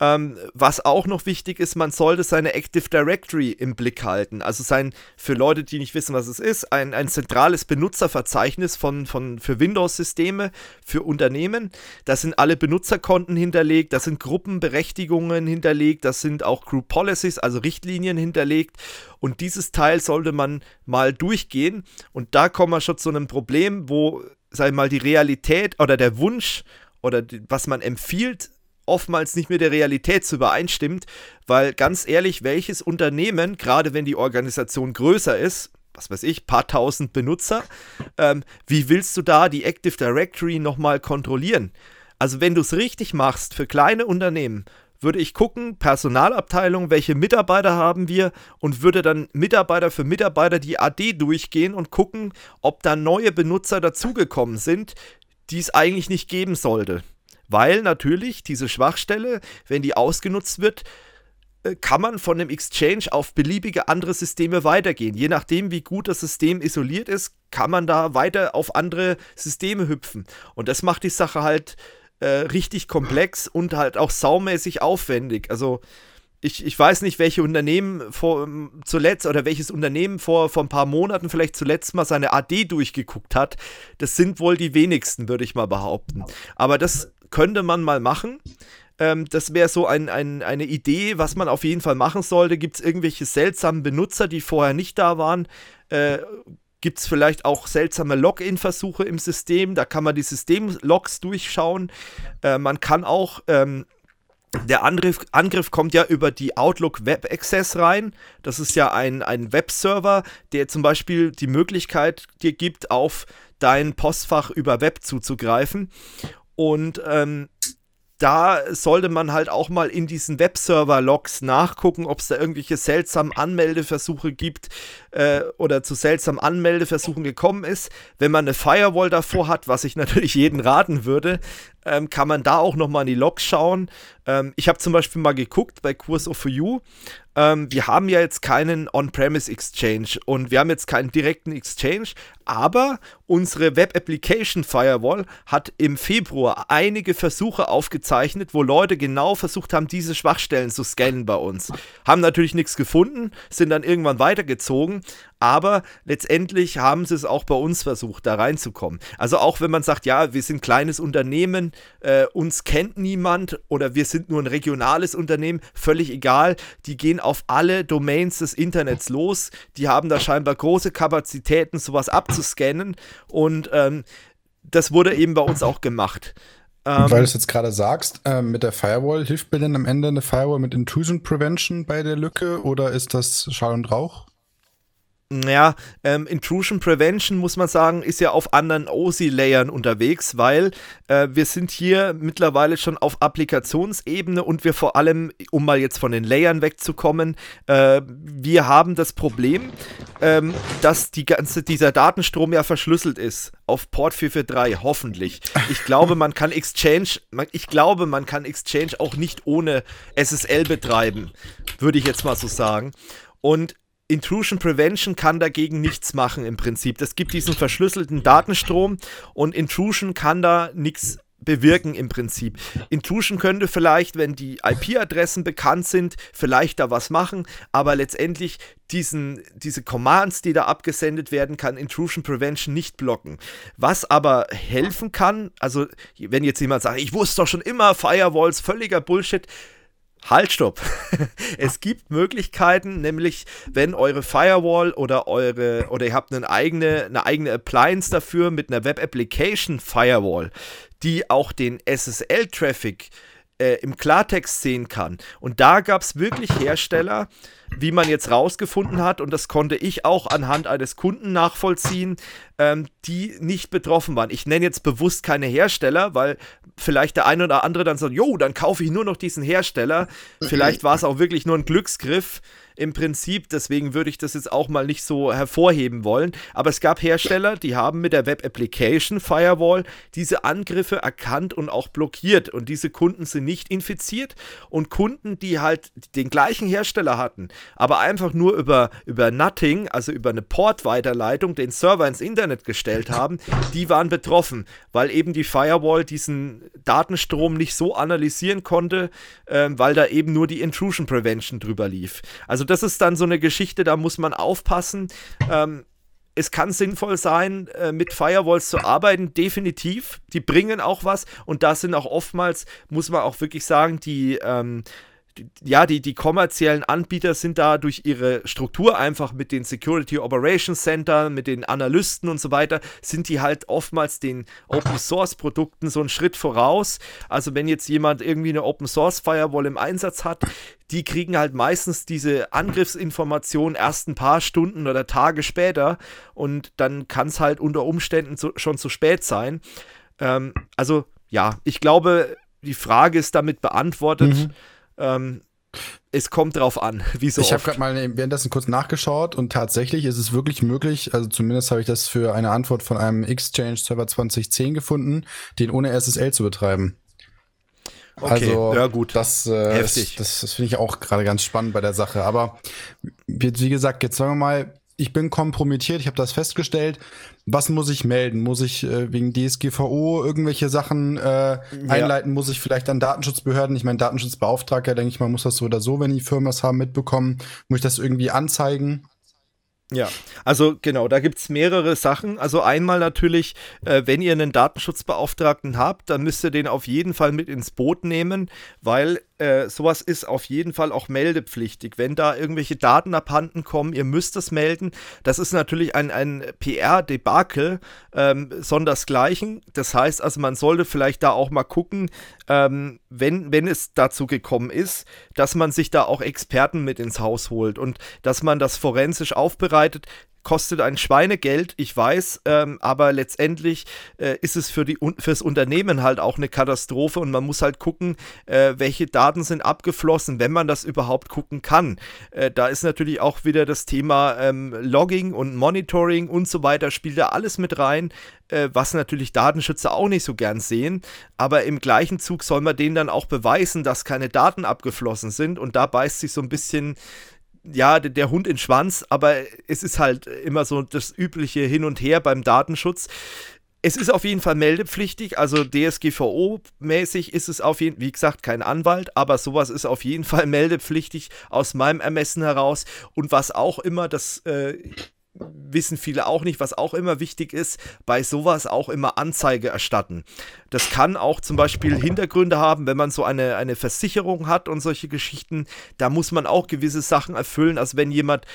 Ähm, was auch noch wichtig ist, man sollte seine Active Directory im Blick halten. Also sein, für Leute, die nicht wissen, was es ist, ein, ein zentrales Benutzerverzeichnis von, von, für Windows-Systeme, für Unternehmen. Da sind alle Benutzerkonten hinterlegt, da sind Gruppenberechtigungen hinterlegt, da sind auch Group Policies, also Richtlinien hinterlegt. Und dieses Teil sollte man mal durchgehen. Und da kommen wir schon zu einem Problem, wo, ich mal, die Realität oder der Wunsch oder die, was man empfiehlt, oftmals nicht mit der Realität übereinstimmt, weil ganz ehrlich, welches Unternehmen, gerade wenn die Organisation größer ist, was weiß ich, paar tausend Benutzer, ähm, wie willst du da die Active Directory nochmal kontrollieren? Also wenn du es richtig machst für kleine Unternehmen, würde ich gucken, Personalabteilung, welche Mitarbeiter haben wir und würde dann Mitarbeiter für Mitarbeiter die AD durchgehen und gucken, ob da neue Benutzer dazugekommen sind, die es eigentlich nicht geben sollte. Weil natürlich diese Schwachstelle, wenn die ausgenutzt wird, äh, kann man von dem Exchange auf beliebige andere Systeme weitergehen. Je nachdem, wie gut das System isoliert ist, kann man da weiter auf andere Systeme hüpfen. Und das macht die Sache halt äh, richtig komplex und halt auch saumäßig aufwendig. Also ich, ich weiß nicht, welche Unternehmen vor, ähm, zuletzt oder welches Unternehmen vor, vor ein paar Monaten vielleicht zuletzt mal seine AD durchgeguckt hat. Das sind wohl die wenigsten, würde ich mal behaupten. Aber das könnte man mal machen. Ähm, das wäre so ein, ein, eine Idee, was man auf jeden Fall machen sollte. Gibt es irgendwelche seltsamen Benutzer, die vorher nicht da waren? Äh, Gibt es vielleicht auch seltsame Login-Versuche im System? Da kann man die Systemlogs durchschauen. Äh, man kann auch ähm, der Angriff, Angriff kommt ja über die Outlook Web Access rein. Das ist ja ein, ein Webserver, der zum Beispiel die Möglichkeit dir gibt, auf dein Postfach über Web zuzugreifen. Und ähm, da sollte man halt auch mal in diesen Webserver-Logs nachgucken, ob es da irgendwelche seltsamen Anmeldeversuche gibt äh, oder zu seltsamen Anmeldeversuchen gekommen ist. Wenn man eine Firewall davor hat, was ich natürlich jeden raten würde, ähm, kann man da auch nochmal in die Logs schauen. Ähm, ich habe zum Beispiel mal geguckt bei Course of You. Ähm, wir haben ja jetzt keinen On-Premise Exchange und wir haben jetzt keinen direkten Exchange, aber unsere Web Application Firewall hat im Februar einige Versuche aufgezeichnet, wo Leute genau versucht haben, diese Schwachstellen zu scannen bei uns. Haben natürlich nichts gefunden, sind dann irgendwann weitergezogen, aber letztendlich haben sie es auch bei uns versucht, da reinzukommen. Also auch wenn man sagt, ja, wir sind ein kleines Unternehmen, äh, uns kennt niemand oder wir sind nur ein regionales Unternehmen, völlig egal, die gehen auf alle Domains des Internets los, die haben da scheinbar große Kapazitäten, sowas abzuscannen und ähm, das wurde eben bei uns auch gemacht. Ähm, Weil du es jetzt gerade sagst, äh, mit der Firewall, hilft mir denn am Ende eine Firewall mit Intrusion Prevention bei der Lücke oder ist das Schall und Rauch? Ja, ähm, Intrusion Prevention, muss man sagen, ist ja auf anderen OSI-Layern unterwegs, weil äh, wir sind hier mittlerweile schon auf Applikationsebene und wir vor allem, um mal jetzt von den Layern wegzukommen, äh, wir haben das Problem, ähm, dass die ganze, dieser Datenstrom ja verschlüsselt ist auf Port 443, hoffentlich. Ich glaube, man kann Exchange, man, ich glaube, man kann Exchange auch nicht ohne SSL betreiben, würde ich jetzt mal so sagen. Und Intrusion Prevention kann dagegen nichts machen im Prinzip. Es gibt diesen verschlüsselten Datenstrom und Intrusion kann da nichts bewirken im Prinzip. Intrusion könnte vielleicht, wenn die IP-Adressen bekannt sind, vielleicht da was machen, aber letztendlich diesen, diese Commands, die da abgesendet werden, kann Intrusion Prevention nicht blocken. Was aber helfen kann, also wenn jetzt jemand sagt, ich wusste doch schon immer, Firewalls, völliger Bullshit, Halt, stopp. es gibt Möglichkeiten, nämlich wenn eure Firewall oder eure oder ihr habt eine eigene, eine eigene Appliance dafür mit einer Web Application Firewall, die auch den SSL-Traffic äh, im Klartext sehen kann. Und da gab es wirklich Hersteller, wie man jetzt rausgefunden hat, und das konnte ich auch anhand eines Kunden nachvollziehen, ähm, die nicht betroffen waren. Ich nenne jetzt bewusst keine Hersteller, weil vielleicht der eine oder andere dann sagt, jo, dann kaufe ich nur noch diesen Hersteller. Vielleicht war es auch wirklich nur ein Glücksgriff im Prinzip. Deswegen würde ich das jetzt auch mal nicht so hervorheben wollen. Aber es gab Hersteller, die haben mit der Web Application Firewall diese Angriffe erkannt und auch blockiert. Und diese Kunden sind nicht infiziert. Und Kunden, die halt den gleichen Hersteller hatten, aber einfach nur über, über Nutting, also über eine Port-Weiterleitung, den Server ins Internet gestellt haben, die waren betroffen, weil eben die Firewall diesen Datenstrom nicht so analysieren konnte, äh, weil da eben nur die Intrusion Prevention drüber lief. Also das ist dann so eine Geschichte, da muss man aufpassen. Ähm, es kann sinnvoll sein, äh, mit Firewalls zu arbeiten, definitiv. Die bringen auch was und da sind auch oftmals, muss man auch wirklich sagen, die, ähm, ja, die, die kommerziellen Anbieter sind da durch ihre Struktur einfach mit den Security Operations Center, mit den Analysten und so weiter, sind die halt oftmals den Open Source Produkten so einen Schritt voraus. Also wenn jetzt jemand irgendwie eine Open Source Firewall im Einsatz hat, die kriegen halt meistens diese Angriffsinformation erst ein paar Stunden oder Tage später und dann kann es halt unter Umständen zu, schon zu spät sein. Ähm, also ja, ich glaube, die Frage ist damit beantwortet. Mhm ähm, es kommt drauf an, wie so Ich habe gerade mal währenddessen kurz nachgeschaut und tatsächlich ist es wirklich möglich, also zumindest habe ich das für eine Antwort von einem Exchange Server 2010 gefunden, den ohne SSL zu betreiben. Okay, also, ja gut. Das, äh, Heftig. das, das finde ich auch gerade ganz spannend bei der Sache. Aber wie, wie gesagt, jetzt sagen wir mal, ich bin kompromittiert, ich habe das festgestellt. Was muss ich melden? Muss ich äh, wegen DSGVO irgendwelche Sachen äh, einleiten? Ja. Muss ich vielleicht an Datenschutzbehörden? Ich meine, Datenschutzbeauftragter, denke ich mal, muss das so oder so, wenn die Firmen das haben, mitbekommen. Muss ich das irgendwie anzeigen? Ja, also genau, da gibt es mehrere Sachen. Also einmal natürlich, äh, wenn ihr einen Datenschutzbeauftragten habt, dann müsst ihr den auf jeden Fall mit ins Boot nehmen, weil äh, sowas ist auf jeden Fall auch meldepflichtig. Wenn da irgendwelche Daten abhanden kommen, ihr müsst es melden. Das ist natürlich ein, ein PR-Debakel, ähm, sondersgleichen. Das heißt also, man sollte vielleicht da auch mal gucken, ähm, wenn, wenn es dazu gekommen ist, dass man sich da auch Experten mit ins Haus holt und dass man das forensisch aufbereitet kostet ein Schweinegeld, ich weiß, ähm, aber letztendlich äh, ist es für fürs Unternehmen halt auch eine Katastrophe und man muss halt gucken, äh, welche Daten sind abgeflossen, wenn man das überhaupt gucken kann. Äh, da ist natürlich auch wieder das Thema ähm, Logging und Monitoring und so weiter, spielt da alles mit rein, äh, was natürlich Datenschützer auch nicht so gern sehen, aber im gleichen Zug soll man denen dann auch beweisen, dass keine Daten abgeflossen sind und da beißt sich so ein bisschen ja, der Hund in Schwanz, aber es ist halt immer so das übliche Hin und Her beim Datenschutz. Es ist auf jeden Fall meldepflichtig, also DSGVO-mäßig ist es auf jeden Fall, wie gesagt, kein Anwalt, aber sowas ist auf jeden Fall meldepflichtig aus meinem Ermessen heraus. Und was auch immer, das äh, wissen viele auch nicht, was auch immer wichtig ist, bei sowas auch immer Anzeige erstatten. Das kann auch zum Beispiel Hintergründe haben, wenn man so eine, eine Versicherung hat und solche Geschichten, da muss man auch gewisse Sachen erfüllen. Also wenn jemand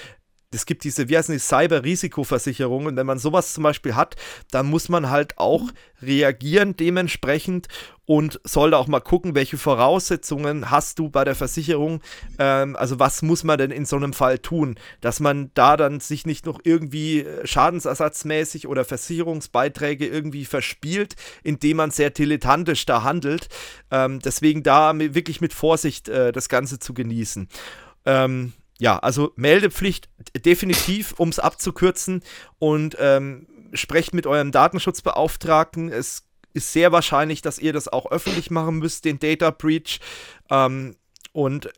es gibt diese, wie heißen die, Cyber-Risikoversicherungen. Wenn man sowas zum Beispiel hat, dann muss man halt auch reagieren dementsprechend und sollte auch mal gucken, welche Voraussetzungen hast du bei der Versicherung. Ähm, also was muss man denn in so einem Fall tun, dass man da dann sich nicht noch irgendwie äh, schadensersatzmäßig oder Versicherungsbeiträge irgendwie verspielt, indem man sehr dilettantisch da handelt. Ähm, deswegen da wirklich mit Vorsicht äh, das Ganze zu genießen. Ähm, ja, also Meldepflicht definitiv, um es abzukürzen und ähm, sprecht mit eurem Datenschutzbeauftragten. Es ist sehr wahrscheinlich, dass ihr das auch öffentlich machen müsst, den Data Breach. Ähm, und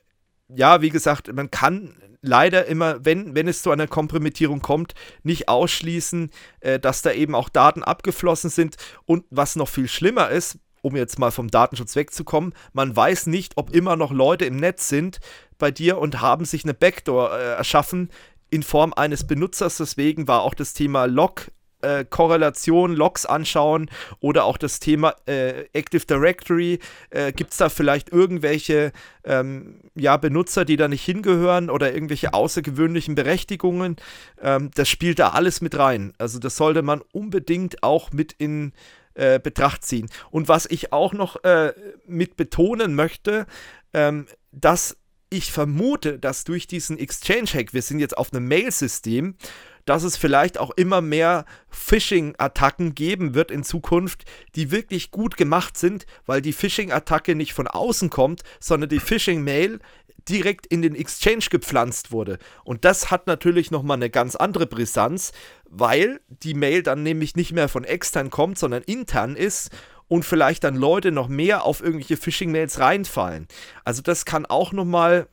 ja, wie gesagt, man kann leider immer, wenn, wenn es zu einer Kompromittierung kommt, nicht ausschließen, äh, dass da eben auch Daten abgeflossen sind. Und was noch viel schlimmer ist, um jetzt mal vom Datenschutz wegzukommen, man weiß nicht, ob immer noch Leute im Netz sind bei dir und haben sich eine Backdoor äh, erschaffen in Form eines Benutzers. Deswegen war auch das Thema Log äh, Korrelation, Logs anschauen oder auch das Thema äh, Active Directory. Äh, Gibt es da vielleicht irgendwelche ähm, ja, Benutzer, die da nicht hingehören oder irgendwelche außergewöhnlichen Berechtigungen? Ähm, das spielt da alles mit rein. Also das sollte man unbedingt auch mit in äh, Betracht ziehen. Und was ich auch noch äh, mit betonen möchte, ähm, dass ich vermute, dass durch diesen Exchange-Hack, wir sind jetzt auf einem Mail-System, dass es vielleicht auch immer mehr Phishing-Attacken geben wird in Zukunft, die wirklich gut gemacht sind, weil die Phishing-Attacke nicht von außen kommt, sondern die Phishing-Mail direkt in den Exchange gepflanzt wurde. Und das hat natürlich nochmal eine ganz andere Brisanz, weil die Mail dann nämlich nicht mehr von extern kommt, sondern intern ist und vielleicht dann Leute noch mehr auf irgendwelche Phishing-Mails reinfallen. Also das kann auch nochmal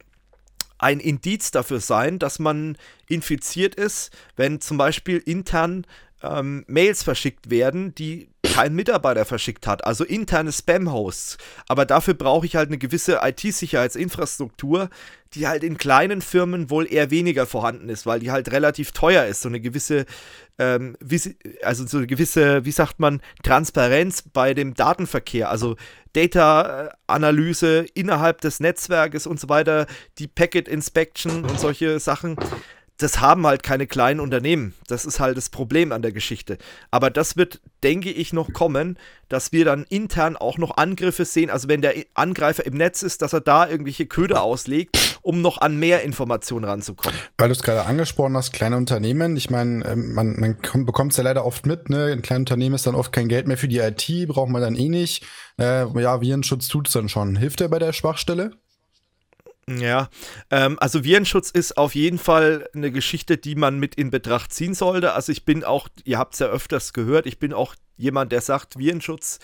ein Indiz dafür sein, dass man infiziert ist, wenn zum Beispiel intern ähm, Mails verschickt werden, die kein Mitarbeiter verschickt hat, also interne Spam-Hosts. Aber dafür brauche ich halt eine gewisse IT-Sicherheitsinfrastruktur, die halt in kleinen Firmen wohl eher weniger vorhanden ist, weil die halt relativ teuer ist. So eine gewisse, ähm, also so eine gewisse, wie sagt man, Transparenz bei dem Datenverkehr, also Data-Analyse innerhalb des Netzwerkes und so weiter, die Packet Inspection und solche Sachen das haben halt keine kleinen Unternehmen. Das ist halt das Problem an der Geschichte. Aber das wird, denke ich, noch kommen, dass wir dann intern auch noch Angriffe sehen. Also wenn der Angreifer im Netz ist, dass er da irgendwelche Köder auslegt, um noch an mehr Informationen ranzukommen. Weil du es gerade angesprochen hast, kleine Unternehmen. Ich meine, ähm, man, man bekommt es ja leider oft mit. Ne? In kleinen Unternehmen ist dann oft kein Geld mehr für die IT, braucht man dann eh nicht. Äh, ja, Virenschutz tut es dann schon. Hilft der bei der Schwachstelle? Ja, ähm, also Virenschutz ist auf jeden Fall eine Geschichte, die man mit in Betracht ziehen sollte. Also ich bin auch, ihr habt es ja öfters gehört, ich bin auch jemand, der sagt, Virenschutz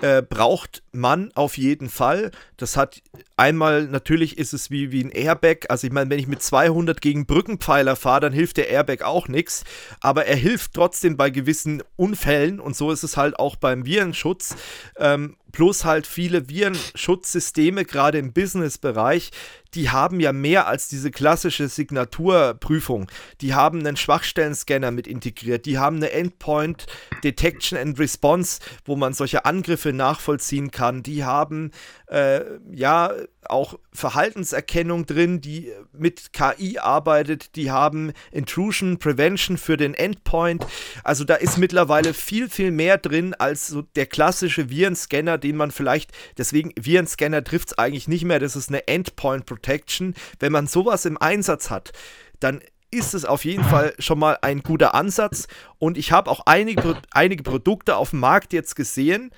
äh, braucht man auf jeden Fall. Das hat einmal, natürlich ist es wie, wie ein Airbag. Also ich meine, wenn ich mit 200 gegen Brückenpfeiler fahre, dann hilft der Airbag auch nichts. Aber er hilft trotzdem bei gewissen Unfällen und so ist es halt auch beim Virenschutz. Ähm, plus halt viele Virenschutzsysteme, gerade im Business-Bereich, die haben ja mehr als diese klassische Signaturprüfung. Die haben einen Schwachstellen-Scanner mit integriert, die haben eine Endpoint Detection and Response, wo man solche Angriffe nachvollziehen kann. Die haben äh, ja auch Verhaltenserkennung drin, die mit KI arbeitet. Die haben Intrusion Prevention für den Endpoint. Also da ist mittlerweile viel, viel mehr drin als so der klassische Virenscanner, den man vielleicht, deswegen Virenscanner trifft es eigentlich nicht mehr. Das ist eine Endpoint Protection. Wenn man sowas im Einsatz hat, dann ist es auf jeden Fall schon mal ein guter Ansatz. Und ich habe auch einige, einige Produkte auf dem Markt jetzt gesehen,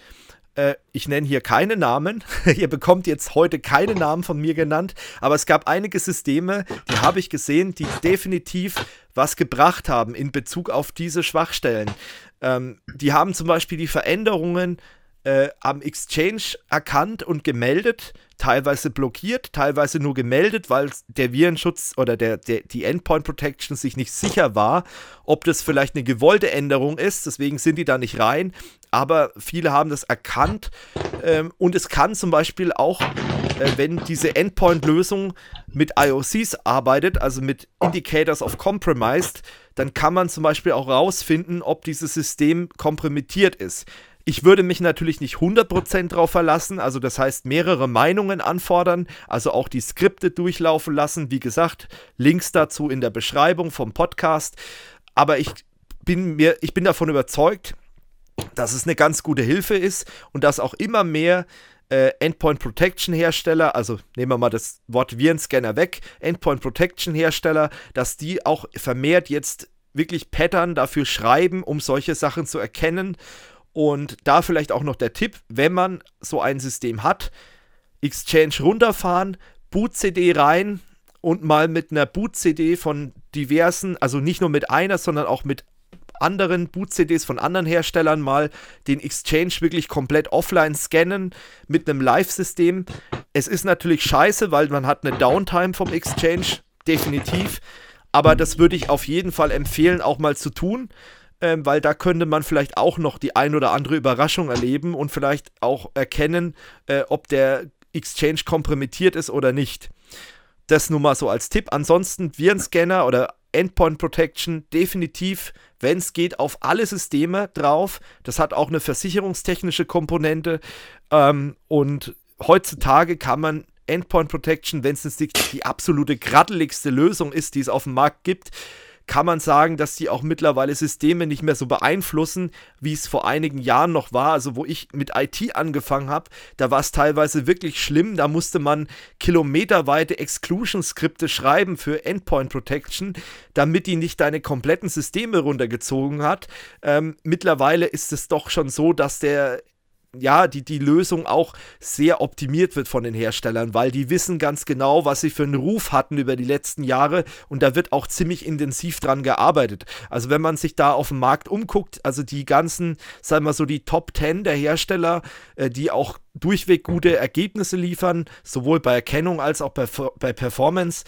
äh, ich nenne hier keine Namen. Ihr bekommt jetzt heute keine Namen von mir genannt. Aber es gab einige Systeme, die habe ich gesehen, die definitiv was gebracht haben in Bezug auf diese Schwachstellen. Ähm, die haben zum Beispiel die Veränderungen äh, am Exchange erkannt und gemeldet, teilweise blockiert, teilweise nur gemeldet, weil der Virenschutz oder der, der, die Endpoint Protection sich nicht sicher war, ob das vielleicht eine gewollte Änderung ist. Deswegen sind die da nicht rein. Aber viele haben das erkannt. Ähm, und es kann zum Beispiel auch, äh, wenn diese Endpoint-Lösung mit IOCs arbeitet, also mit Indicators of Compromised, dann kann man zum Beispiel auch rausfinden, ob dieses System kompromittiert ist. Ich würde mich natürlich nicht 100% drauf verlassen, also das heißt mehrere Meinungen anfordern, also auch die Skripte durchlaufen lassen. Wie gesagt, Links dazu in der Beschreibung vom Podcast. Aber ich bin mir, ich bin davon überzeugt, dass es eine ganz gute Hilfe ist und dass auch immer mehr äh, Endpoint Protection Hersteller, also nehmen wir mal das Wort Virenscanner weg, Endpoint Protection Hersteller, dass die auch vermehrt jetzt wirklich Pattern dafür schreiben, um solche Sachen zu erkennen. Und da vielleicht auch noch der Tipp, wenn man so ein System hat, Exchange runterfahren, Boot-CD rein und mal mit einer Boot-CD von diversen, also nicht nur mit einer, sondern auch mit anderen Boot-CDs von anderen Herstellern mal den Exchange wirklich komplett offline scannen mit einem Live-System. Es ist natürlich scheiße, weil man hat eine Downtime vom Exchange, definitiv. Aber das würde ich auf jeden Fall empfehlen, auch mal zu tun, ähm, weil da könnte man vielleicht auch noch die ein oder andere Überraschung erleben und vielleicht auch erkennen, äh, ob der Exchange kompromittiert ist oder nicht. Das nur mal so als Tipp. Ansonsten Virenscanner oder Endpoint Protection definitiv, wenn es geht, auf alle Systeme drauf. Das hat auch eine versicherungstechnische Komponente. Ähm, und heutzutage kann man Endpoint Protection, wenn es nicht die absolute graddeligste Lösung ist, die es auf dem Markt gibt, kann man sagen, dass die auch mittlerweile Systeme nicht mehr so beeinflussen, wie es vor einigen Jahren noch war. Also wo ich mit IT angefangen habe, da war es teilweise wirklich schlimm. Da musste man kilometerweite Exclusion-Skripte schreiben für Endpoint Protection, damit die nicht deine kompletten Systeme runtergezogen hat. Ähm, mittlerweile ist es doch schon so, dass der ja, die, die Lösung auch sehr optimiert wird von den Herstellern, weil die wissen ganz genau, was sie für einen Ruf hatten über die letzten Jahre und da wird auch ziemlich intensiv dran gearbeitet. Also wenn man sich da auf dem Markt umguckt, also die ganzen, sagen wir so, die Top 10 der Hersteller, äh, die auch durchweg gute Ergebnisse liefern, sowohl bei Erkennung als auch bei, bei Performance,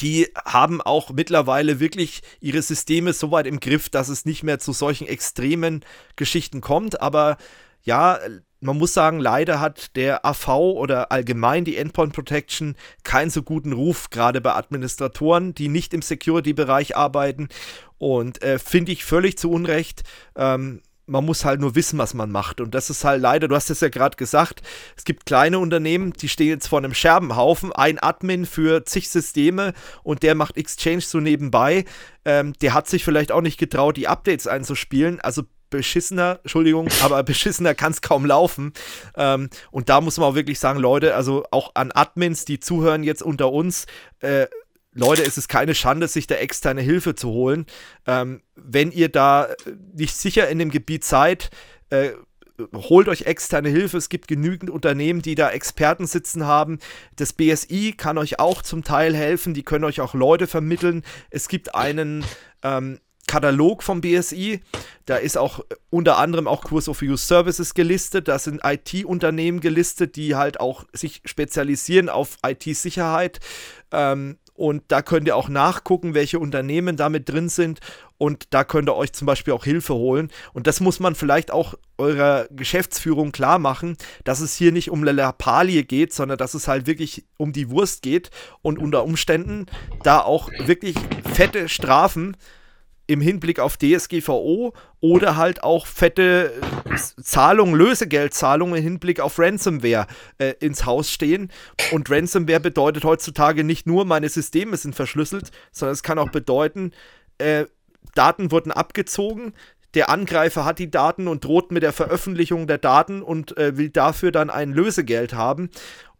die haben auch mittlerweile wirklich ihre Systeme so weit im Griff, dass es nicht mehr zu solchen extremen Geschichten kommt. Aber ja, man muss sagen, leider hat der AV oder allgemein die Endpoint Protection keinen so guten Ruf, gerade bei Administratoren, die nicht im Security-Bereich arbeiten. Und äh, finde ich völlig zu Unrecht. Ähm, man muss halt nur wissen, was man macht. Und das ist halt leider, du hast es ja gerade gesagt, es gibt kleine Unternehmen, die stehen jetzt vor einem Scherbenhaufen, ein Admin für zig Systeme und der macht Exchange so nebenbei. Ähm, der hat sich vielleicht auch nicht getraut, die Updates einzuspielen. Also beschissener, Entschuldigung, aber beschissener kann es kaum laufen. Ähm, und da muss man auch wirklich sagen, Leute, also auch an Admins, die zuhören jetzt unter uns, äh, Leute, es ist keine Schande, sich da externe Hilfe zu holen. Ähm, wenn ihr da nicht sicher in dem Gebiet seid, äh, holt euch externe Hilfe. Es gibt genügend Unternehmen, die da Experten sitzen haben. Das BSI kann euch auch zum Teil helfen. Die können euch auch Leute vermitteln. Es gibt einen ähm, Katalog vom BSI. Da ist auch unter anderem auch Kurs of Use Services gelistet. Da sind IT-Unternehmen gelistet, die halt auch sich spezialisieren auf IT-Sicherheit. Ähm, und da könnt ihr auch nachgucken, welche Unternehmen damit drin sind. Und da könnt ihr euch zum Beispiel auch Hilfe holen. Und das muss man vielleicht auch eurer Geschäftsführung klar machen, dass es hier nicht um Lappalie geht, sondern dass es halt wirklich um die Wurst geht und unter Umständen da auch wirklich fette Strafen im Hinblick auf DSGVO oder halt auch fette Zahlungen, Lösegeldzahlungen im Hinblick auf Ransomware äh, ins Haus stehen. Und Ransomware bedeutet heutzutage nicht nur, meine Systeme sind verschlüsselt, sondern es kann auch bedeuten, äh, Daten wurden abgezogen, der Angreifer hat die Daten und droht mit der Veröffentlichung der Daten und äh, will dafür dann ein Lösegeld haben.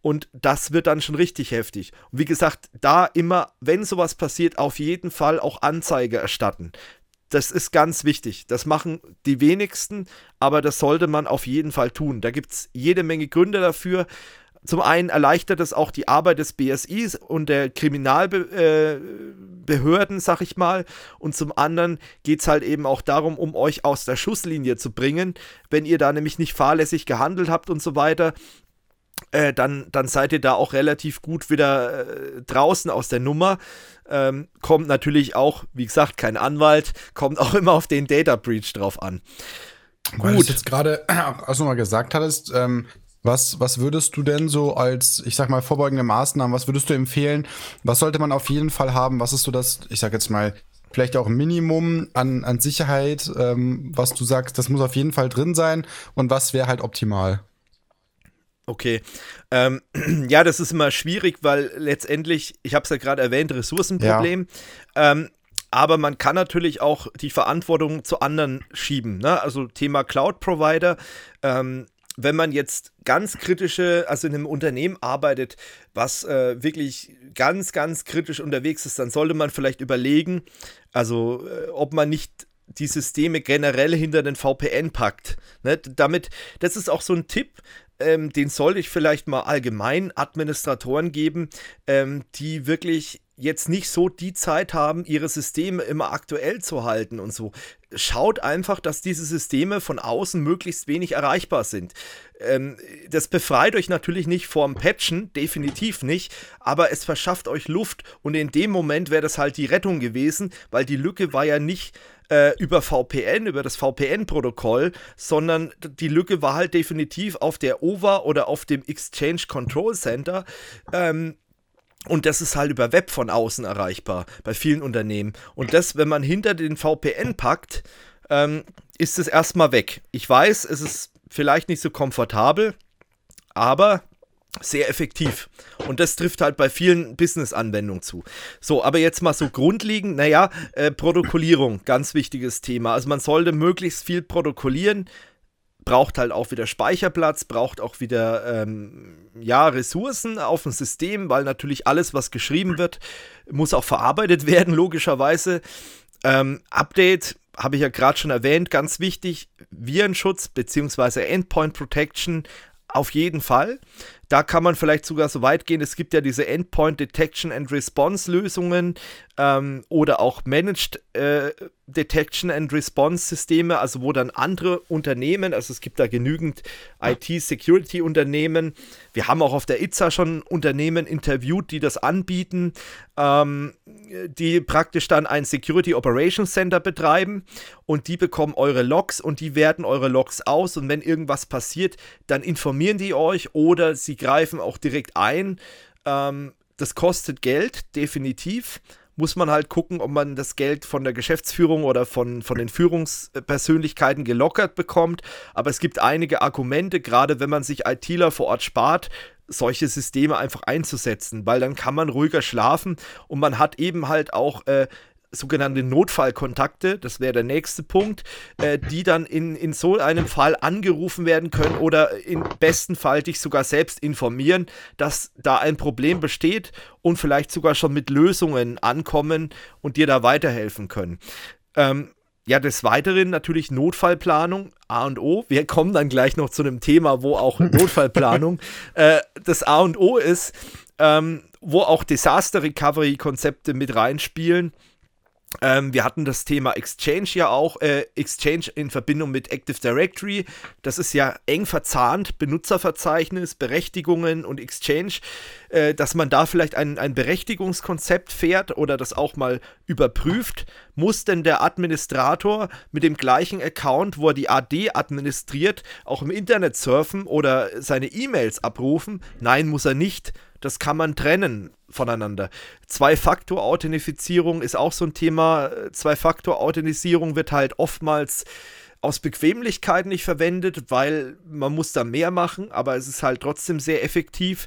Und das wird dann schon richtig heftig. Und wie gesagt, da immer, wenn sowas passiert, auf jeden Fall auch Anzeige erstatten. Das ist ganz wichtig. Das machen die wenigsten, aber das sollte man auf jeden Fall tun. Da gibt es jede Menge Gründe dafür. Zum einen erleichtert es auch die Arbeit des BSIs und der Kriminalbehörden, äh, sag ich mal. Und zum anderen geht es halt eben auch darum, um euch aus der Schusslinie zu bringen. Wenn ihr da nämlich nicht fahrlässig gehandelt habt und so weiter, äh, dann, dann seid ihr da auch relativ gut wieder äh, draußen aus der Nummer. Ähm, kommt natürlich auch, wie gesagt, kein Anwalt, kommt auch immer auf den Data Breach drauf an. Weil Gut. du jetzt gerade auch nochmal gesagt hattest, ähm, was, was würdest du denn so als, ich sag mal, vorbeugende Maßnahmen, was würdest du empfehlen? Was sollte man auf jeden Fall haben? Was ist so das, ich sag jetzt mal, vielleicht auch ein Minimum an, an Sicherheit, ähm, was du sagst, das muss auf jeden Fall drin sein und was wäre halt optimal? Okay. Ähm, ja, das ist immer schwierig, weil letztendlich, ich habe es ja gerade erwähnt, Ressourcenproblem. Ja. Ähm, aber man kann natürlich auch die Verantwortung zu anderen schieben. Ne? Also Thema Cloud-Provider. Ähm, wenn man jetzt ganz kritische, also in einem Unternehmen arbeitet, was äh, wirklich ganz, ganz kritisch unterwegs ist, dann sollte man vielleicht überlegen, also äh, ob man nicht die Systeme generell hinter den VPN packt. Ne? Damit, das ist auch so ein Tipp, ähm, den sollte ich vielleicht mal allgemein Administratoren geben, ähm, die wirklich jetzt nicht so die Zeit haben, ihre Systeme immer aktuell zu halten und so. Schaut einfach, dass diese Systeme von außen möglichst wenig erreichbar sind. Ähm, das befreit euch natürlich nicht vorm Patchen, definitiv nicht, aber es verschafft euch Luft und in dem Moment wäre das halt die Rettung gewesen, weil die Lücke war ja nicht äh, über VPN, über das VPN-Protokoll, sondern die Lücke war halt definitiv auf der OVA oder auf dem Exchange Control Center. Ähm, und das ist halt über Web von außen erreichbar bei vielen Unternehmen. Und das, wenn man hinter den VPN packt, ähm, ist es erstmal weg. Ich weiß, es ist vielleicht nicht so komfortabel, aber sehr effektiv. Und das trifft halt bei vielen Business-Anwendungen zu. So, aber jetzt mal so grundlegend, naja, äh, Protokollierung, ganz wichtiges Thema. Also man sollte möglichst viel protokollieren, braucht halt auch wieder Speicherplatz, braucht auch wieder ähm, ja, Ressourcen auf dem System, weil natürlich alles, was geschrieben wird, muss auch verarbeitet werden, logischerweise. Ähm, Update habe ich ja gerade schon erwähnt, ganz wichtig, Virenschutz bzw. Endpoint Protection auf jeden Fall. Da kann man vielleicht sogar so weit gehen, es gibt ja diese Endpoint Detection and Response Lösungen ähm, oder auch Managed äh, Detection and Response Systeme, also wo dann andere Unternehmen, also es gibt da genügend IT-Security-Unternehmen. Wir haben auch auf der ITSA schon Unternehmen interviewt, die das anbieten, ähm, die praktisch dann ein Security Operations Center betreiben und die bekommen eure Logs und die werten eure Logs aus und wenn irgendwas passiert, dann informieren die euch oder sie die greifen auch direkt ein. Ähm, das kostet Geld, definitiv. Muss man halt gucken, ob man das Geld von der Geschäftsführung oder von, von den Führungspersönlichkeiten gelockert bekommt. Aber es gibt einige Argumente, gerade wenn man sich ITler vor Ort spart, solche Systeme einfach einzusetzen, weil dann kann man ruhiger schlafen und man hat eben halt auch äh, sogenannte Notfallkontakte, das wäre der nächste Punkt, äh, die dann in, in so einem Fall angerufen werden können oder im besten Fall dich sogar selbst informieren, dass da ein Problem besteht und vielleicht sogar schon mit Lösungen ankommen und dir da weiterhelfen können. Ähm, ja, des Weiteren natürlich Notfallplanung, A und O. Wir kommen dann gleich noch zu einem Thema, wo auch Notfallplanung äh, das A und O ist, ähm, wo auch Disaster Recovery Konzepte mit reinspielen ähm, wir hatten das Thema Exchange ja auch, äh, Exchange in Verbindung mit Active Directory. Das ist ja eng verzahnt, Benutzerverzeichnis, Berechtigungen und Exchange, äh, dass man da vielleicht ein, ein Berechtigungskonzept fährt oder das auch mal überprüft. Muss denn der Administrator mit dem gleichen Account, wo er die AD administriert, auch im Internet surfen oder seine E-Mails abrufen? Nein, muss er nicht. Das kann man trennen voneinander. Zwei-Faktor-Authentifizierung ist auch so ein Thema. Zwei-Faktor-Authentisierung wird halt oftmals aus Bequemlichkeit nicht verwendet, weil man muss da mehr machen, aber es ist halt trotzdem sehr effektiv.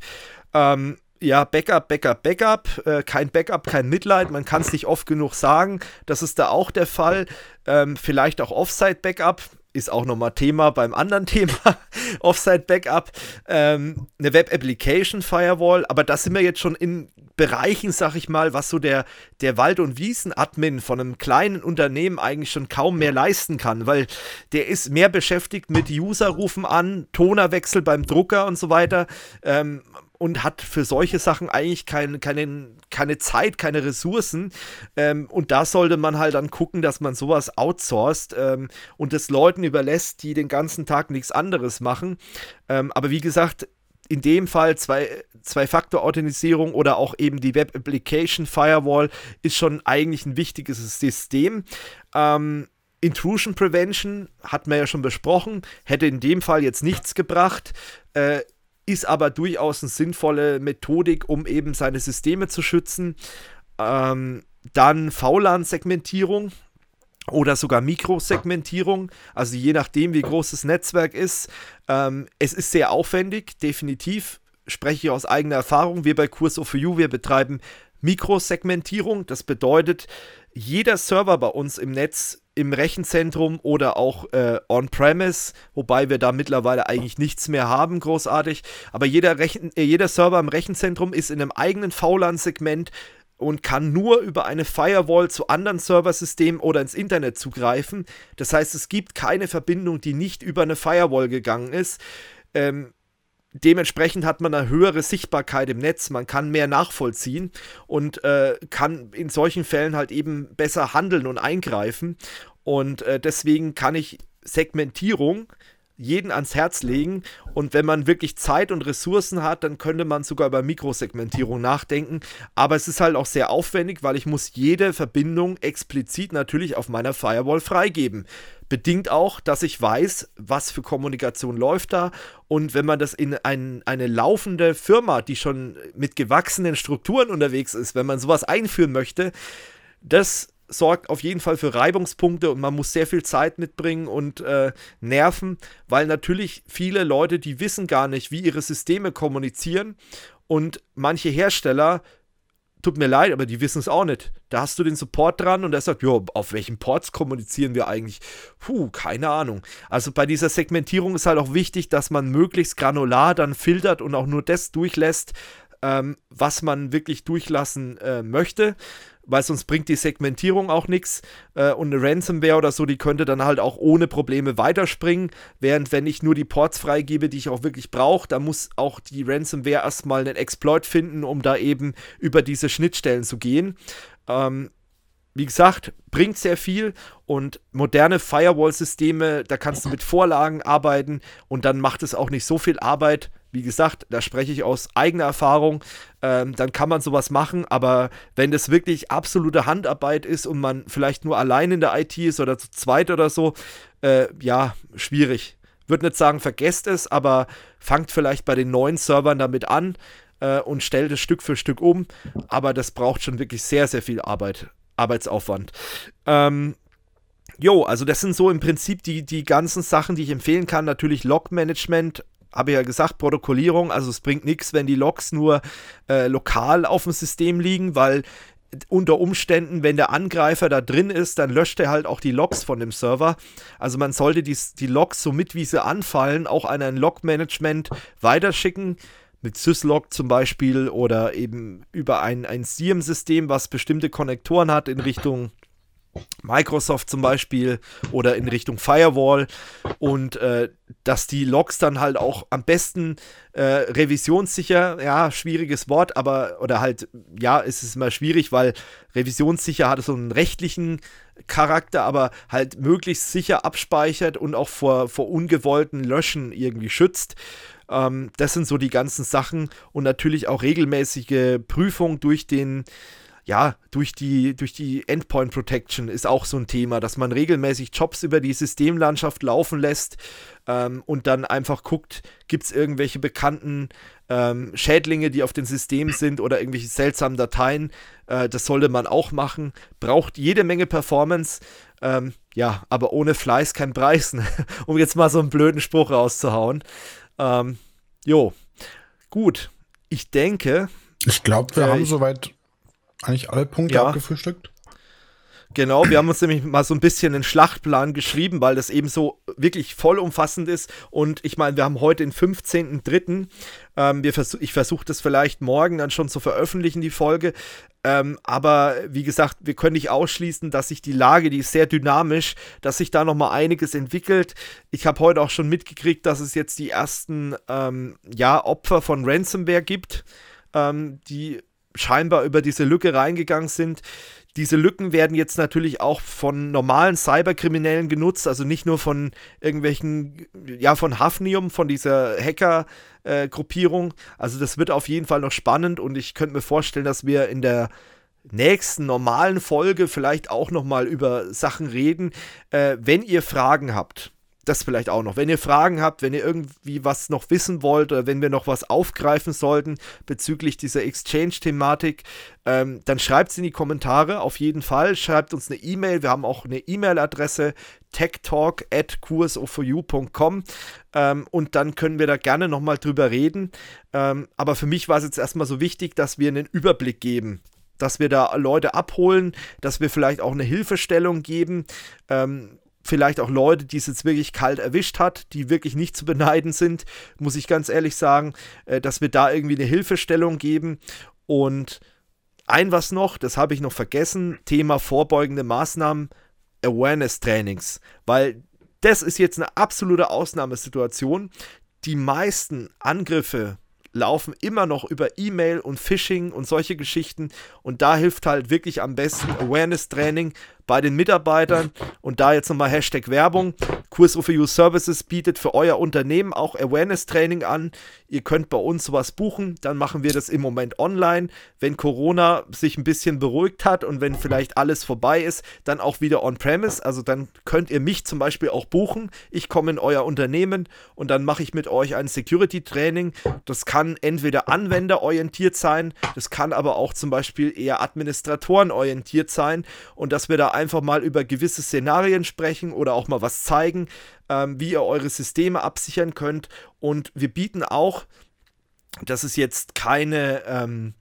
Ähm, ja, Backup, Backup, Backup. Äh, kein Backup, kein Mitleid. Man kann es nicht oft genug sagen. Das ist da auch der Fall. Ähm, vielleicht auch Offsite-Backup ist auch nochmal Thema beim anderen Thema, Offsite Backup, ähm, eine Web Application Firewall, aber das sind wir jetzt schon in Bereichen, sag ich mal, was so der, der Wald- und Wiesen-Admin von einem kleinen Unternehmen eigentlich schon kaum mehr leisten kann, weil der ist mehr beschäftigt mit User-Rufen an, Tonerwechsel beim Drucker und so weiter. Ähm, und hat für solche Sachen eigentlich kein, keine, keine Zeit, keine Ressourcen. Ähm, und da sollte man halt dann gucken, dass man sowas outsourced ähm, und es Leuten überlässt, die den ganzen Tag nichts anderes machen. Ähm, aber wie gesagt, in dem Fall zwei, Zwei-Faktor-Authentisierung oder auch eben die Web Application Firewall ist schon eigentlich ein wichtiges System. Ähm, Intrusion Prevention hat man ja schon besprochen, hätte in dem Fall jetzt nichts gebracht. Äh, ist aber durchaus eine sinnvolle Methodik, um eben seine Systeme zu schützen. Ähm, dann VLAN-Segmentierung oder sogar Mikrosegmentierung, also je nachdem, wie groß das Netzwerk ist. Ähm, es ist sehr aufwendig, definitiv. Spreche ich aus eigener Erfahrung. Wir bei Kurs for You, wir betreiben Mikrosegmentierung. Das bedeutet, jeder Server bei uns im Netz, im Rechenzentrum oder auch äh, on-premise, wobei wir da mittlerweile eigentlich nichts mehr haben, großartig. Aber jeder, Rechen äh, jeder Server im Rechenzentrum ist in einem eigenen VLAN-Segment und kann nur über eine Firewall zu anderen Serversystemen oder ins Internet zugreifen. Das heißt, es gibt keine Verbindung, die nicht über eine Firewall gegangen ist. Ähm, dementsprechend hat man eine höhere Sichtbarkeit im Netz, man kann mehr nachvollziehen und äh, kann in solchen Fällen halt eben besser handeln und eingreifen. Und äh, deswegen kann ich Segmentierung jeden ans Herz legen. Und wenn man wirklich Zeit und Ressourcen hat, dann könnte man sogar über Mikrosegmentierung nachdenken. Aber es ist halt auch sehr aufwendig, weil ich muss jede Verbindung explizit natürlich auf meiner Firewall freigeben. Bedingt auch, dass ich weiß, was für Kommunikation läuft da. Und wenn man das in ein, eine laufende Firma, die schon mit gewachsenen Strukturen unterwegs ist, wenn man sowas einführen möchte, das sorgt auf jeden Fall für Reibungspunkte und man muss sehr viel Zeit mitbringen und äh, Nerven, weil natürlich viele Leute, die wissen gar nicht, wie ihre Systeme kommunizieren und manche Hersteller, tut mir leid, aber die wissen es auch nicht. Da hast du den Support dran und der sagt, ja, auf welchen Ports kommunizieren wir eigentlich? Puh, keine Ahnung. Also bei dieser Segmentierung ist halt auch wichtig, dass man möglichst granular dann filtert und auch nur das durchlässt, ähm, was man wirklich durchlassen äh, möchte weil sonst bringt die Segmentierung auch nichts. Äh, und eine Ransomware oder so, die könnte dann halt auch ohne Probleme weiterspringen. Während wenn ich nur die Ports freigebe, die ich auch wirklich brauche, da muss auch die Ransomware erstmal einen Exploit finden, um da eben über diese Schnittstellen zu gehen. Ähm, wie gesagt, bringt sehr viel und moderne Firewall-Systeme, da kannst du mit Vorlagen arbeiten und dann macht es auch nicht so viel Arbeit. Wie gesagt, da spreche ich aus eigener Erfahrung. Ähm, dann kann man sowas machen, aber wenn das wirklich absolute Handarbeit ist und man vielleicht nur allein in der IT ist oder zu zweit oder so, äh, ja, schwierig. Würde nicht sagen, vergesst es, aber fangt vielleicht bei den neuen Servern damit an äh, und stellt es Stück für Stück um. Aber das braucht schon wirklich sehr, sehr viel Arbeit, Arbeitsaufwand. Ähm, Jo, also das sind so im Prinzip die, die ganzen Sachen, die ich empfehlen kann. Natürlich Log-Management, habe ja gesagt, Protokollierung. Also es bringt nichts, wenn die Logs nur äh, lokal auf dem System liegen, weil unter Umständen, wenn der Angreifer da drin ist, dann löscht er halt auch die Logs von dem Server. Also man sollte die, die Logs, somit wie sie anfallen, auch an ein Log-Management weiterschicken. Mit Syslog zum Beispiel oder eben über ein, ein SIEM-System, was bestimmte Konnektoren hat in Richtung Microsoft zum Beispiel oder in Richtung Firewall und äh, dass die Logs dann halt auch am besten äh, revisionssicher, ja, schwieriges Wort, aber oder halt, ja, ist es immer schwierig, weil revisionssicher hat so einen rechtlichen Charakter, aber halt möglichst sicher abspeichert und auch vor, vor ungewollten Löschen irgendwie schützt. Ähm, das sind so die ganzen Sachen und natürlich auch regelmäßige Prüfung durch den ja, durch die, durch die Endpoint Protection ist auch so ein Thema, dass man regelmäßig Jobs über die Systemlandschaft laufen lässt ähm, und dann einfach guckt, gibt es irgendwelche bekannten ähm, Schädlinge, die auf dem System sind oder irgendwelche seltsamen Dateien. Äh, das sollte man auch machen. Braucht jede Menge Performance. Ähm, ja, aber ohne Fleiß kein Preis, ne? um jetzt mal so einen blöden Spruch rauszuhauen. Ähm, jo, gut. Ich denke. Ich glaube, wir äh, haben soweit eigentlich alle Punkte ja. abgefrühstückt? Genau, wir haben uns nämlich mal so ein bisschen einen Schlachtplan geschrieben, weil das eben so wirklich vollumfassend ist. Und ich meine, wir haben heute den 15.03. Ähm, vers ich versuche das vielleicht morgen dann schon zu veröffentlichen, die Folge. Ähm, aber wie gesagt, wir können nicht ausschließen, dass sich die Lage, die ist sehr dynamisch, dass sich da nochmal einiges entwickelt. Ich habe heute auch schon mitgekriegt, dass es jetzt die ersten ähm, ja, Opfer von Ransomware gibt, ähm, die scheinbar über diese Lücke reingegangen sind. Diese Lücken werden jetzt natürlich auch von normalen Cyberkriminellen genutzt, also nicht nur von irgendwelchen, ja, von Hafnium, von dieser Hacker-Gruppierung. Äh, also das wird auf jeden Fall noch spannend und ich könnte mir vorstellen, dass wir in der nächsten normalen Folge vielleicht auch nochmal über Sachen reden. Äh, wenn ihr Fragen habt, das vielleicht auch noch. Wenn ihr Fragen habt, wenn ihr irgendwie was noch wissen wollt oder wenn wir noch was aufgreifen sollten bezüglich dieser Exchange-Thematik, ähm, dann schreibt es in die Kommentare auf jeden Fall. Schreibt uns eine E-Mail. Wir haben auch eine E-Mail-Adresse techtalk at kursoforyou.com ähm, und dann können wir da gerne nochmal drüber reden. Ähm, aber für mich war es jetzt erstmal so wichtig, dass wir einen Überblick geben dass wir da Leute abholen, dass wir vielleicht auch eine Hilfestellung geben. Ähm, vielleicht auch Leute, die es jetzt wirklich kalt erwischt hat, die wirklich nicht zu beneiden sind, muss ich ganz ehrlich sagen, äh, dass wir da irgendwie eine Hilfestellung geben. Und ein was noch, das habe ich noch vergessen, Thema vorbeugende Maßnahmen Awareness-Trainings, weil das ist jetzt eine absolute Ausnahmesituation. Die meisten Angriffe laufen immer noch über E-Mail und Phishing und solche Geschichten. Und da hilft halt wirklich am besten Awareness-Training bei den Mitarbeitern. Und da jetzt nochmal Hashtag Werbung. Kurs You Services bietet für euer Unternehmen auch Awareness-Training an. Ihr könnt bei uns sowas buchen. Dann machen wir das im Moment online. Wenn Corona sich ein bisschen beruhigt hat und wenn vielleicht alles vorbei ist, dann auch wieder on-premise. Also dann könnt ihr mich zum Beispiel auch buchen. Ich komme in euer Unternehmen und dann mache ich mit euch ein Security-Training. Das kann entweder anwenderorientiert sein, das kann aber auch zum Beispiel eher administratorenorientiert sein und dass wir da einfach mal über gewisse Szenarien sprechen oder auch mal was zeigen, ähm, wie ihr eure Systeme absichern könnt. Und wir bieten auch, das ist jetzt keine, ähm,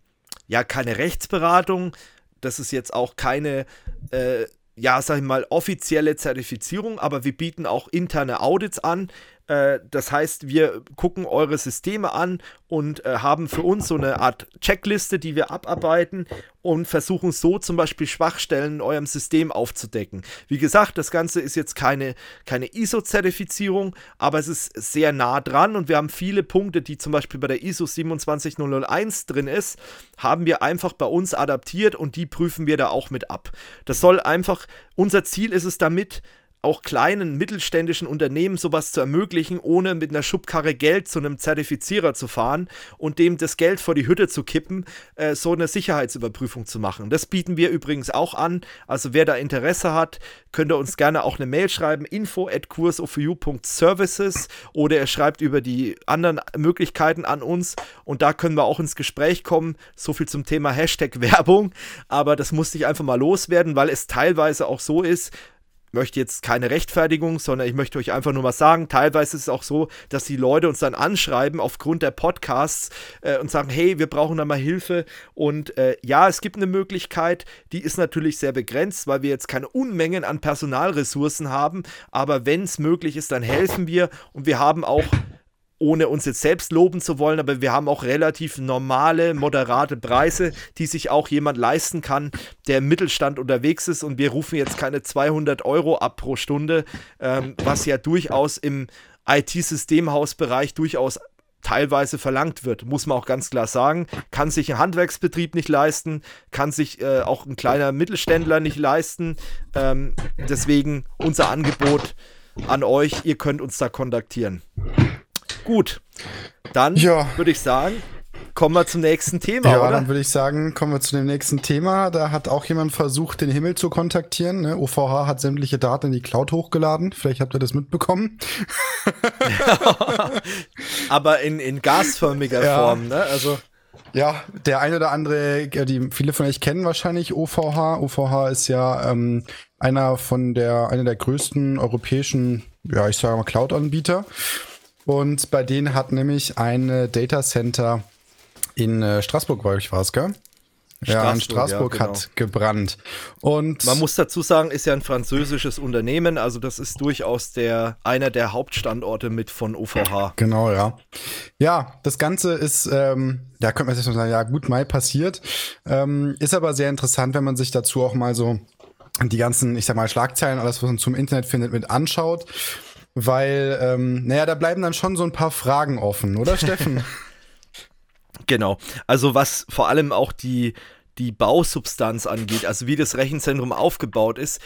ja, keine Rechtsberatung, das ist jetzt auch keine, äh, ja, sag ich mal, offizielle Zertifizierung, aber wir bieten auch interne Audits an. Äh, das heißt, wir gucken eure Systeme an und äh, haben für uns so eine Art Checkliste, die wir abarbeiten und versuchen so zum Beispiel Schwachstellen in eurem System aufzudecken. Wie gesagt, das Ganze ist jetzt keine, keine ISO-Zertifizierung, aber es ist sehr nah dran und wir haben viele Punkte, die zum Beispiel bei der ISO 27001 drin ist, haben wir einfach bei uns adaptiert und die prüfen wir da auch mit ab. Das soll einfach, unser Ziel ist es damit, auch kleinen mittelständischen Unternehmen sowas zu ermöglichen, ohne mit einer Schubkarre Geld zu einem Zertifizierer zu fahren und dem das Geld vor die Hütte zu kippen, äh, so eine Sicherheitsüberprüfung zu machen. Das bieten wir übrigens auch an. Also wer da Interesse hat, könnt ihr uns gerne auch eine Mail schreiben, info at kursoforyou.services oder er schreibt über die anderen Möglichkeiten an uns und da können wir auch ins Gespräch kommen. So viel zum Thema Hashtag Werbung, aber das musste ich einfach mal loswerden, weil es teilweise auch so ist, möchte jetzt keine Rechtfertigung, sondern ich möchte euch einfach nur mal sagen, teilweise ist es auch so, dass die Leute uns dann anschreiben aufgrund der Podcasts äh, und sagen, hey, wir brauchen da mal Hilfe. Und äh, ja, es gibt eine Möglichkeit, die ist natürlich sehr begrenzt, weil wir jetzt keine Unmengen an Personalressourcen haben. Aber wenn es möglich ist, dann helfen wir. Und wir haben auch ohne uns jetzt selbst loben zu wollen, aber wir haben auch relativ normale, moderate Preise, die sich auch jemand leisten kann, der im Mittelstand unterwegs ist. Und wir rufen jetzt keine 200 Euro ab pro Stunde, ähm, was ja durchaus im IT-Systemhausbereich durchaus teilweise verlangt wird, muss man auch ganz klar sagen. Kann sich ein Handwerksbetrieb nicht leisten, kann sich äh, auch ein kleiner Mittelständler nicht leisten. Ähm, deswegen unser Angebot an euch, ihr könnt uns da kontaktieren. Gut, dann ja. würde ich sagen, kommen wir zum nächsten Thema, ja, oder? dann würde ich sagen, kommen wir zu dem nächsten Thema. Da hat auch jemand versucht, den Himmel zu kontaktieren. Ne? OVH hat sämtliche Daten in die Cloud hochgeladen. Vielleicht habt ihr das mitbekommen. Aber in, in gasförmiger ja. Form, ne? Also. Ja, der eine oder andere, die viele von euch kennen wahrscheinlich OVH. OVH ist ja ähm, einer von der, einer der größten europäischen, ja, ich sage mal Cloud-Anbieter. Und bei denen hat nämlich ein Data Center in äh, Straßburg, glaube ich, war es, gell? Ja, in Straßburg ja, genau. hat gebrannt. Und man muss dazu sagen, ist ja ein französisches Unternehmen, also das ist durchaus der einer der Hauptstandorte mit von OVH. Genau, ja. Ja, das Ganze ist, ähm, ja, könnte man sich sagen, ja, gut, Mai passiert. Ähm, ist aber sehr interessant, wenn man sich dazu auch mal so die ganzen, ich sag mal, Schlagzeilen, alles, was man zum Internet findet, mit anschaut weil, ähm, naja, da bleiben dann schon so ein paar Fragen offen, oder Steffen? genau. Also was vor allem auch die, die Bausubstanz angeht, also wie das Rechenzentrum aufgebaut ist.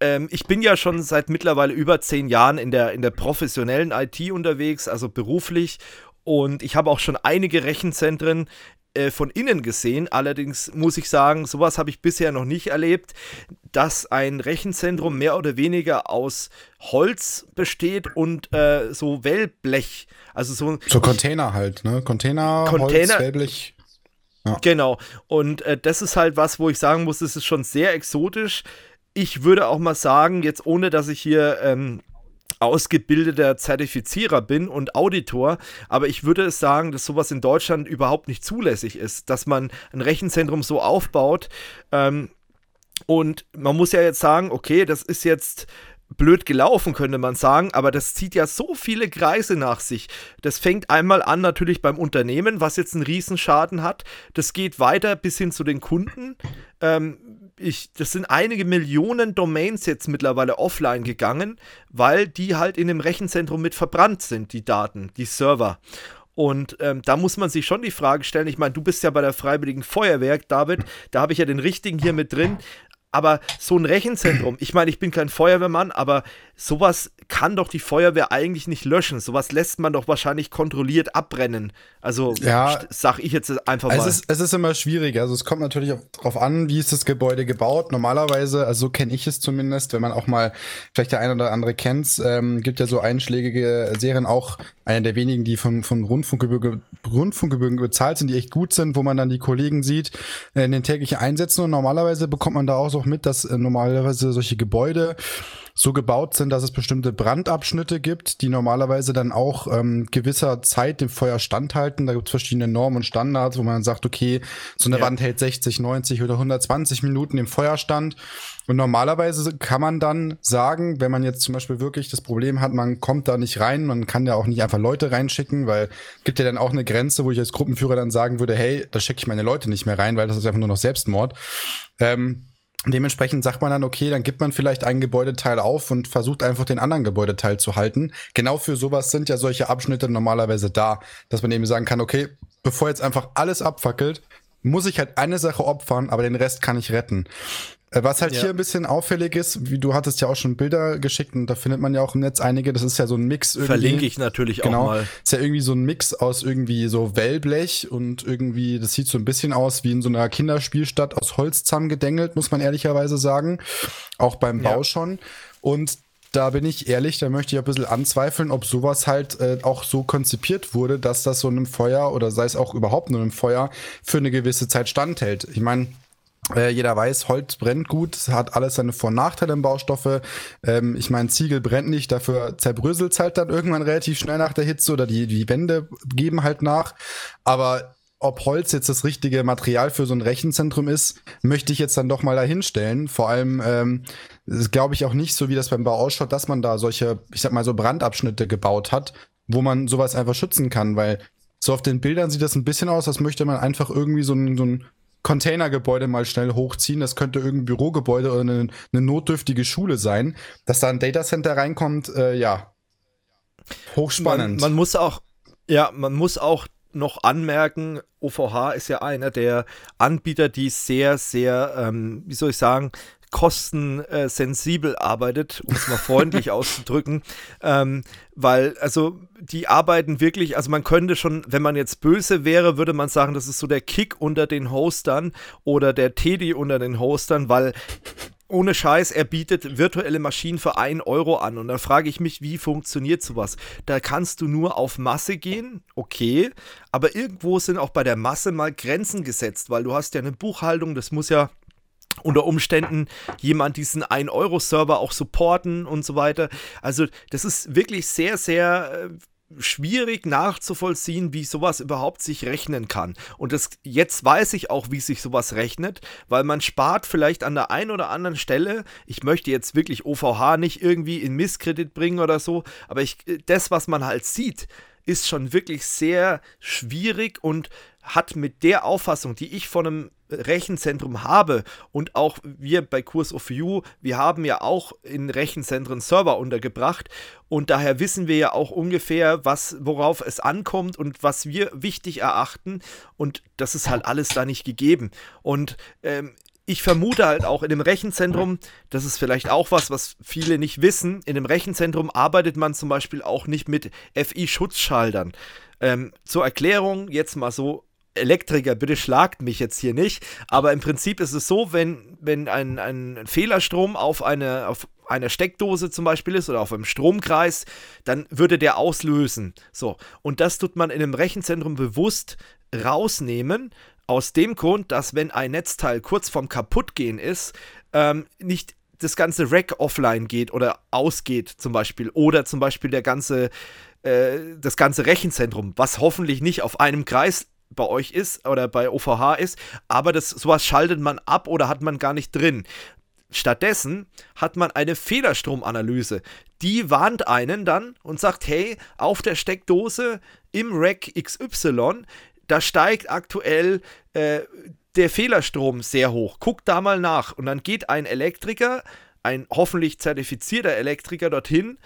Ähm, ich bin ja schon seit mittlerweile über zehn Jahren in der, in der professionellen IT unterwegs, also beruflich. Und ich habe auch schon einige Rechenzentren äh, von innen gesehen. Allerdings muss ich sagen, sowas habe ich bisher noch nicht erlebt, dass ein Rechenzentrum mehr oder weniger aus Holz besteht und äh, so Wellblech. Also so, so Container halt, ne? Container, Container Holz, Wellblech. Ja. Genau. Und äh, das ist halt was, wo ich sagen muss, das ist schon sehr exotisch. Ich würde auch mal sagen, jetzt ohne dass ich hier ähm, ausgebildeter Zertifizierer bin und Auditor, aber ich würde sagen, dass sowas in Deutschland überhaupt nicht zulässig ist, dass man ein Rechenzentrum so aufbaut. Ähm, und man muss ja jetzt sagen, okay, das ist jetzt blöd gelaufen, könnte man sagen, aber das zieht ja so viele Kreise nach sich. Das fängt einmal an natürlich beim Unternehmen, was jetzt einen Riesenschaden hat. Das geht weiter bis hin zu den Kunden. Ähm, ich, das sind einige Millionen Domains jetzt mittlerweile offline gegangen, weil die halt in dem Rechenzentrum mit verbrannt sind, die Daten, die Server. Und ähm, da muss man sich schon die Frage stellen, ich meine, du bist ja bei der Freiwilligen Feuerwehr, David, da habe ich ja den richtigen hier mit drin. Aber so ein Rechenzentrum, ich meine, ich bin kein Feuerwehrmann, aber sowas kann doch die Feuerwehr eigentlich nicht löschen. Sowas lässt man doch wahrscheinlich kontrolliert abbrennen. Also ja, sag ich jetzt einfach mal. Es ist, es ist immer schwierig. Also es kommt natürlich auch darauf an, wie ist das Gebäude gebaut. Normalerweise, also so kenne ich es zumindest, wenn man auch mal vielleicht der eine oder andere kennt, ähm, gibt ja so einschlägige Serien auch eine der wenigen, die von, von Rundfunkgebühren, Rundfunkgebühren bezahlt sind, die echt gut sind, wo man dann die Kollegen sieht äh, in den täglichen Einsätzen. Und normalerweise bekommt man da auch so mit, dass äh, normalerweise solche Gebäude so gebaut sind, dass es bestimmte Brandabschnitte gibt, die normalerweise dann auch ähm, gewisser Zeit dem Feuer standhalten. Da gibt es verschiedene Normen und Standards, wo man sagt, okay, so eine ja. Wand hält 60, 90 oder 120 Minuten im Feuerstand. Und normalerweise kann man dann sagen, wenn man jetzt zum Beispiel wirklich das Problem hat, man kommt da nicht rein, man kann ja auch nicht einfach Leute reinschicken, weil gibt ja dann auch eine Grenze, wo ich als Gruppenführer dann sagen würde, hey, da schicke ich meine Leute nicht mehr rein, weil das ist einfach nur noch Selbstmord. Ähm, Dementsprechend sagt man dann, okay, dann gibt man vielleicht ein Gebäudeteil auf und versucht einfach den anderen Gebäudeteil zu halten. Genau für sowas sind ja solche Abschnitte normalerweise da, dass man eben sagen kann, okay, bevor jetzt einfach alles abfackelt, muss ich halt eine Sache opfern, aber den Rest kann ich retten. Äh, was halt ja. hier ein bisschen auffällig ist, wie du hattest ja auch schon Bilder geschickt und da findet man ja auch im Netz einige, das ist ja so ein Mix irgendwie. Verlinke ich natürlich genau, auch mal. Ist ja irgendwie so ein Mix aus irgendwie so Wellblech und irgendwie, das sieht so ein bisschen aus wie in so einer Kinderspielstadt aus Holz zusammengedengelt, muss man ehrlicherweise sagen. Auch beim Bau ja. schon. Und da bin ich ehrlich, da möchte ich ein bisschen anzweifeln, ob sowas halt äh, auch so konzipiert wurde, dass das so einem Feuer oder sei es auch überhaupt nur einem Feuer für eine gewisse Zeit standhält. Ich meine, äh, jeder weiß, Holz brennt gut, hat alles seine Vor- und Nachteile im Baustoffe. Ähm, ich meine, Ziegel brennt nicht, dafür zerbröselt halt dann irgendwann relativ schnell nach der Hitze oder die, die Wände geben halt nach. Aber ob Holz jetzt das richtige Material für so ein Rechenzentrum ist, möchte ich jetzt dann doch mal dahinstellen. Vor allem ähm, glaube ich auch nicht so, wie das beim Bau ausschaut, dass man da solche, ich sag mal, so Brandabschnitte gebaut hat, wo man sowas einfach schützen kann, weil so auf den Bildern sieht das ein bisschen aus, als möchte man einfach irgendwie so ein, so ein Containergebäude mal schnell hochziehen. Das könnte irgendein Bürogebäude oder eine, eine notdürftige Schule sein. Dass da ein Datacenter reinkommt, äh, ja. Hochspannend. Man, man muss auch, ja, man muss auch noch anmerken, OVH ist ja einer der Anbieter, die sehr, sehr, ähm, wie soll ich sagen, kostensensibel arbeitet, um es mal freundlich auszudrücken. Ähm, weil, also, die arbeiten wirklich, also man könnte schon, wenn man jetzt böse wäre, würde man sagen, das ist so der Kick unter den Hostern oder der Teddy unter den Hostern, weil ohne Scheiß, er bietet virtuelle Maschinen für 1 Euro an. Und dann frage ich mich, wie funktioniert sowas? Da kannst du nur auf Masse gehen, okay, aber irgendwo sind auch bei der Masse mal Grenzen gesetzt, weil du hast ja eine Buchhaltung, das muss ja unter Umständen jemand diesen 1-Euro-Server auch supporten und so weiter. Also das ist wirklich sehr, sehr äh, schwierig nachzuvollziehen, wie sowas überhaupt sich rechnen kann. Und das, jetzt weiß ich auch, wie sich sowas rechnet, weil man spart vielleicht an der einen oder anderen Stelle, ich möchte jetzt wirklich OVH nicht irgendwie in Misskredit bringen oder so, aber ich, das, was man halt sieht, ist schon wirklich sehr schwierig und hat mit der Auffassung, die ich von einem Rechenzentrum habe und auch wir bei Kurs of You, wir haben ja auch in Rechenzentren Server untergebracht und daher wissen wir ja auch ungefähr, was, worauf es ankommt und was wir wichtig erachten und das ist halt alles da nicht gegeben. Und ähm, ich vermute halt auch in dem Rechenzentrum, das ist vielleicht auch was, was viele nicht wissen, in dem Rechenzentrum arbeitet man zum Beispiel auch nicht mit FI-Schutzschaltern. Ähm, zur Erklärung jetzt mal so Elektriker, bitte schlagt mich jetzt hier nicht. Aber im Prinzip ist es so, wenn, wenn ein, ein Fehlerstrom auf, eine, auf einer Steckdose zum Beispiel ist oder auf einem Stromkreis, dann würde der auslösen. So. Und das tut man in einem Rechenzentrum bewusst rausnehmen. Aus dem Grund, dass wenn ein Netzteil kurz vorm Kaputtgehen ist, ähm, nicht das ganze Rack offline geht oder ausgeht zum Beispiel. Oder zum Beispiel der ganze, äh, das ganze Rechenzentrum, was hoffentlich nicht auf einem Kreis bei euch ist oder bei OVH ist, aber das sowas schaltet man ab oder hat man gar nicht drin. Stattdessen hat man eine Fehlerstromanalyse. Die warnt einen dann und sagt, hey, auf der Steckdose im Rack XY, da steigt aktuell äh, der Fehlerstrom sehr hoch. Guckt da mal nach. Und dann geht ein Elektriker, ein hoffentlich zertifizierter Elektriker dorthin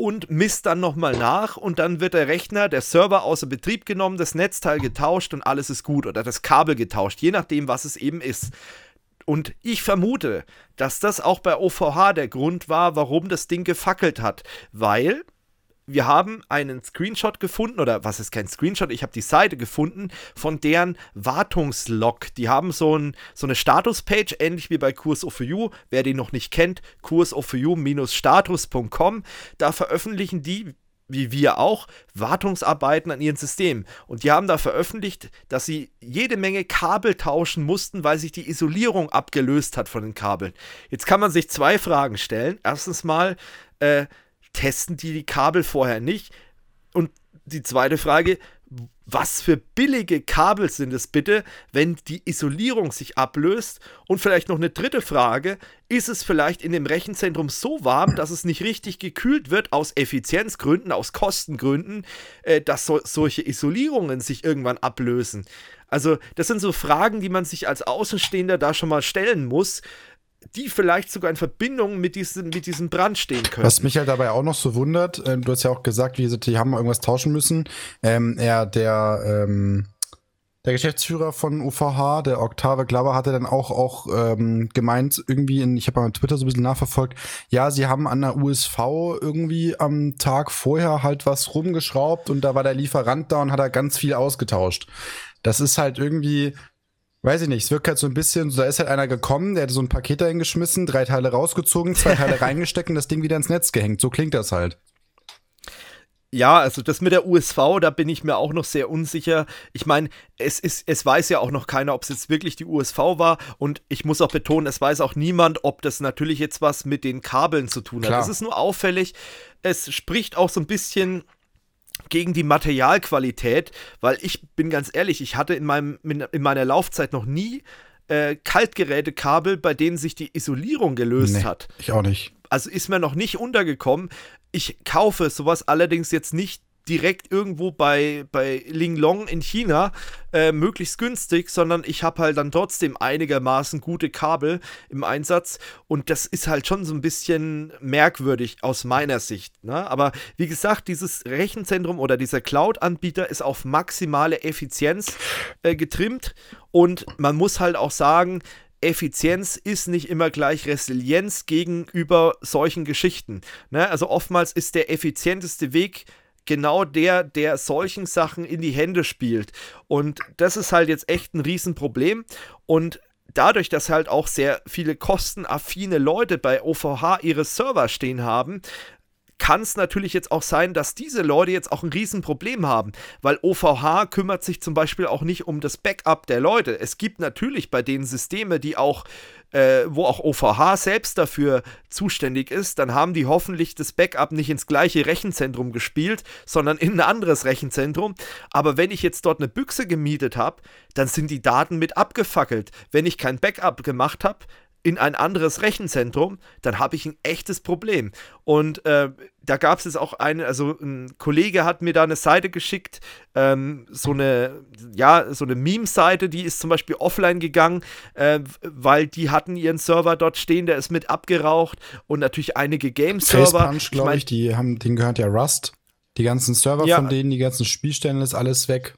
und misst dann nochmal nach und dann wird der Rechner, der Server außer Betrieb genommen, das Netzteil getauscht und alles ist gut oder das Kabel getauscht, je nachdem, was es eben ist. Und ich vermute, dass das auch bei OVH der Grund war, warum das Ding gefackelt hat, weil wir haben einen Screenshot gefunden, oder was ist kein Screenshot, ich habe die Seite gefunden von deren Wartungslog. Die haben so, ein, so eine Statuspage, ähnlich wie bei Kurs of You. Wer die noch nicht kennt, kursofu-status.com. Da veröffentlichen die, wie wir auch, Wartungsarbeiten an ihren Systemen. Und die haben da veröffentlicht, dass sie jede Menge Kabel tauschen mussten, weil sich die Isolierung abgelöst hat von den Kabeln. Jetzt kann man sich zwei Fragen stellen. Erstens mal, äh, testen die die Kabel vorher nicht? Und die zweite Frage, was für billige Kabel sind es bitte, wenn die Isolierung sich ablöst? Und vielleicht noch eine dritte Frage, ist es vielleicht in dem Rechenzentrum so warm, dass es nicht richtig gekühlt wird aus Effizienzgründen, aus Kostengründen, äh, dass so, solche Isolierungen sich irgendwann ablösen? Also das sind so Fragen, die man sich als Außenstehender da schon mal stellen muss die vielleicht sogar in Verbindung mit diesem, mit diesem Brand stehen können. Was mich halt dabei auch noch so wundert, ähm, du hast ja auch gesagt, wie die haben irgendwas tauschen müssen. Ähm, er, der, ähm, der Geschäftsführer von UVH, der Octave Glauber, hatte dann auch, auch ähm, gemeint, irgendwie, in, ich habe mal Twitter so ein bisschen nachverfolgt, ja, sie haben an der USV irgendwie am Tag vorher halt was rumgeschraubt und da war der Lieferant da und hat da ganz viel ausgetauscht. Das ist halt irgendwie, Weiß ich nicht, es wirkt halt so ein bisschen, da ist halt einer gekommen, der hat so ein Paket dahin geschmissen, drei Teile rausgezogen, zwei Teile reingesteckt und das Ding wieder ins Netz gehängt. So klingt das halt. Ja, also das mit der USV, da bin ich mir auch noch sehr unsicher. Ich meine, es ist, es weiß ja auch noch keiner, ob es jetzt wirklich die USV war. Und ich muss auch betonen, es weiß auch niemand, ob das natürlich jetzt was mit den Kabeln zu tun hat. Klar. Das ist nur auffällig. Es spricht auch so ein bisschen gegen die Materialqualität, weil ich bin ganz ehrlich, ich hatte in, meinem, in meiner Laufzeit noch nie äh, Kaltgerätekabel, bei denen sich die Isolierung gelöst nee, hat. Ich auch nicht. Also ist mir noch nicht untergekommen. Ich kaufe sowas allerdings jetzt nicht direkt irgendwo bei, bei Linglong in China äh, möglichst günstig, sondern ich habe halt dann trotzdem einigermaßen gute Kabel im Einsatz und das ist halt schon so ein bisschen merkwürdig aus meiner Sicht. Ne? Aber wie gesagt, dieses Rechenzentrum oder dieser Cloud-Anbieter ist auf maximale Effizienz äh, getrimmt und man muss halt auch sagen, Effizienz ist nicht immer gleich Resilienz gegenüber solchen Geschichten. Ne? Also oftmals ist der effizienteste Weg genau der, der solchen Sachen in die Hände spielt. Und das ist halt jetzt echt ein Riesenproblem. Und dadurch, dass halt auch sehr viele kostenaffine Leute bei OVH ihre Server stehen haben, kann es natürlich jetzt auch sein, dass diese Leute jetzt auch ein Riesenproblem haben, weil OVH kümmert sich zum Beispiel auch nicht um das Backup der Leute. Es gibt natürlich bei denen Systeme, die auch äh, wo auch OVH selbst dafür zuständig ist, dann haben die hoffentlich das Backup nicht ins gleiche Rechenzentrum gespielt, sondern in ein anderes Rechenzentrum. Aber wenn ich jetzt dort eine Büchse gemietet habe, dann sind die Daten mit abgefackelt. Wenn ich kein Backup gemacht habe, in ein anderes Rechenzentrum, dann habe ich ein echtes Problem. Und äh, da gab es jetzt auch eine, also ein Kollege hat mir da eine Seite geschickt, ähm, so eine, ja, so eine Meme-Seite, die ist zum Beispiel offline gegangen, äh, weil die hatten ihren Server dort stehen, der ist mit abgeraucht und natürlich einige Game-Server. Glaube ich, die haben, denen gehört ja Rust. Die ganzen Server ja, von denen, die ganzen Spielstellen ist alles weg.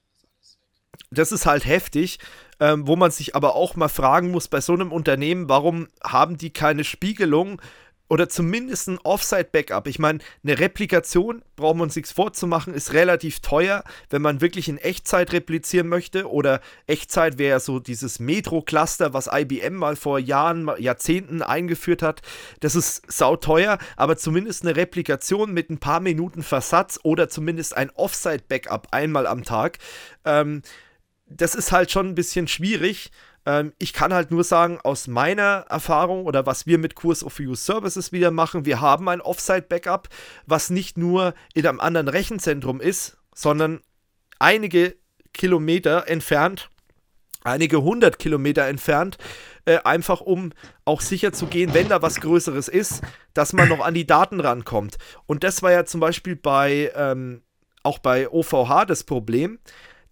Das ist halt heftig ähm, wo man sich aber auch mal fragen muss bei so einem Unternehmen, warum haben die keine Spiegelung oder zumindest ein Offside-Backup. Ich meine, eine Replikation, brauchen wir uns nichts vorzumachen, ist relativ teuer, wenn man wirklich in Echtzeit replizieren möchte. Oder Echtzeit wäre ja so dieses Metro-Cluster, was IBM mal vor Jahren, Jahrzehnten eingeführt hat. Das ist sauteuer, aber zumindest eine Replikation mit ein paar Minuten Versatz oder zumindest ein Offside-Backup einmal am Tag. Ähm, das ist halt schon ein bisschen schwierig. Ähm, ich kann halt nur sagen, aus meiner Erfahrung oder was wir mit Kurs of Use Services wieder machen, wir haben ein Offsite-Backup, was nicht nur in einem anderen Rechenzentrum ist, sondern einige Kilometer entfernt, einige hundert Kilometer entfernt, äh, einfach um auch sicher zu gehen, wenn da was Größeres ist, dass man noch an die Daten rankommt. Und das war ja zum Beispiel bei, ähm, auch bei OVH das Problem,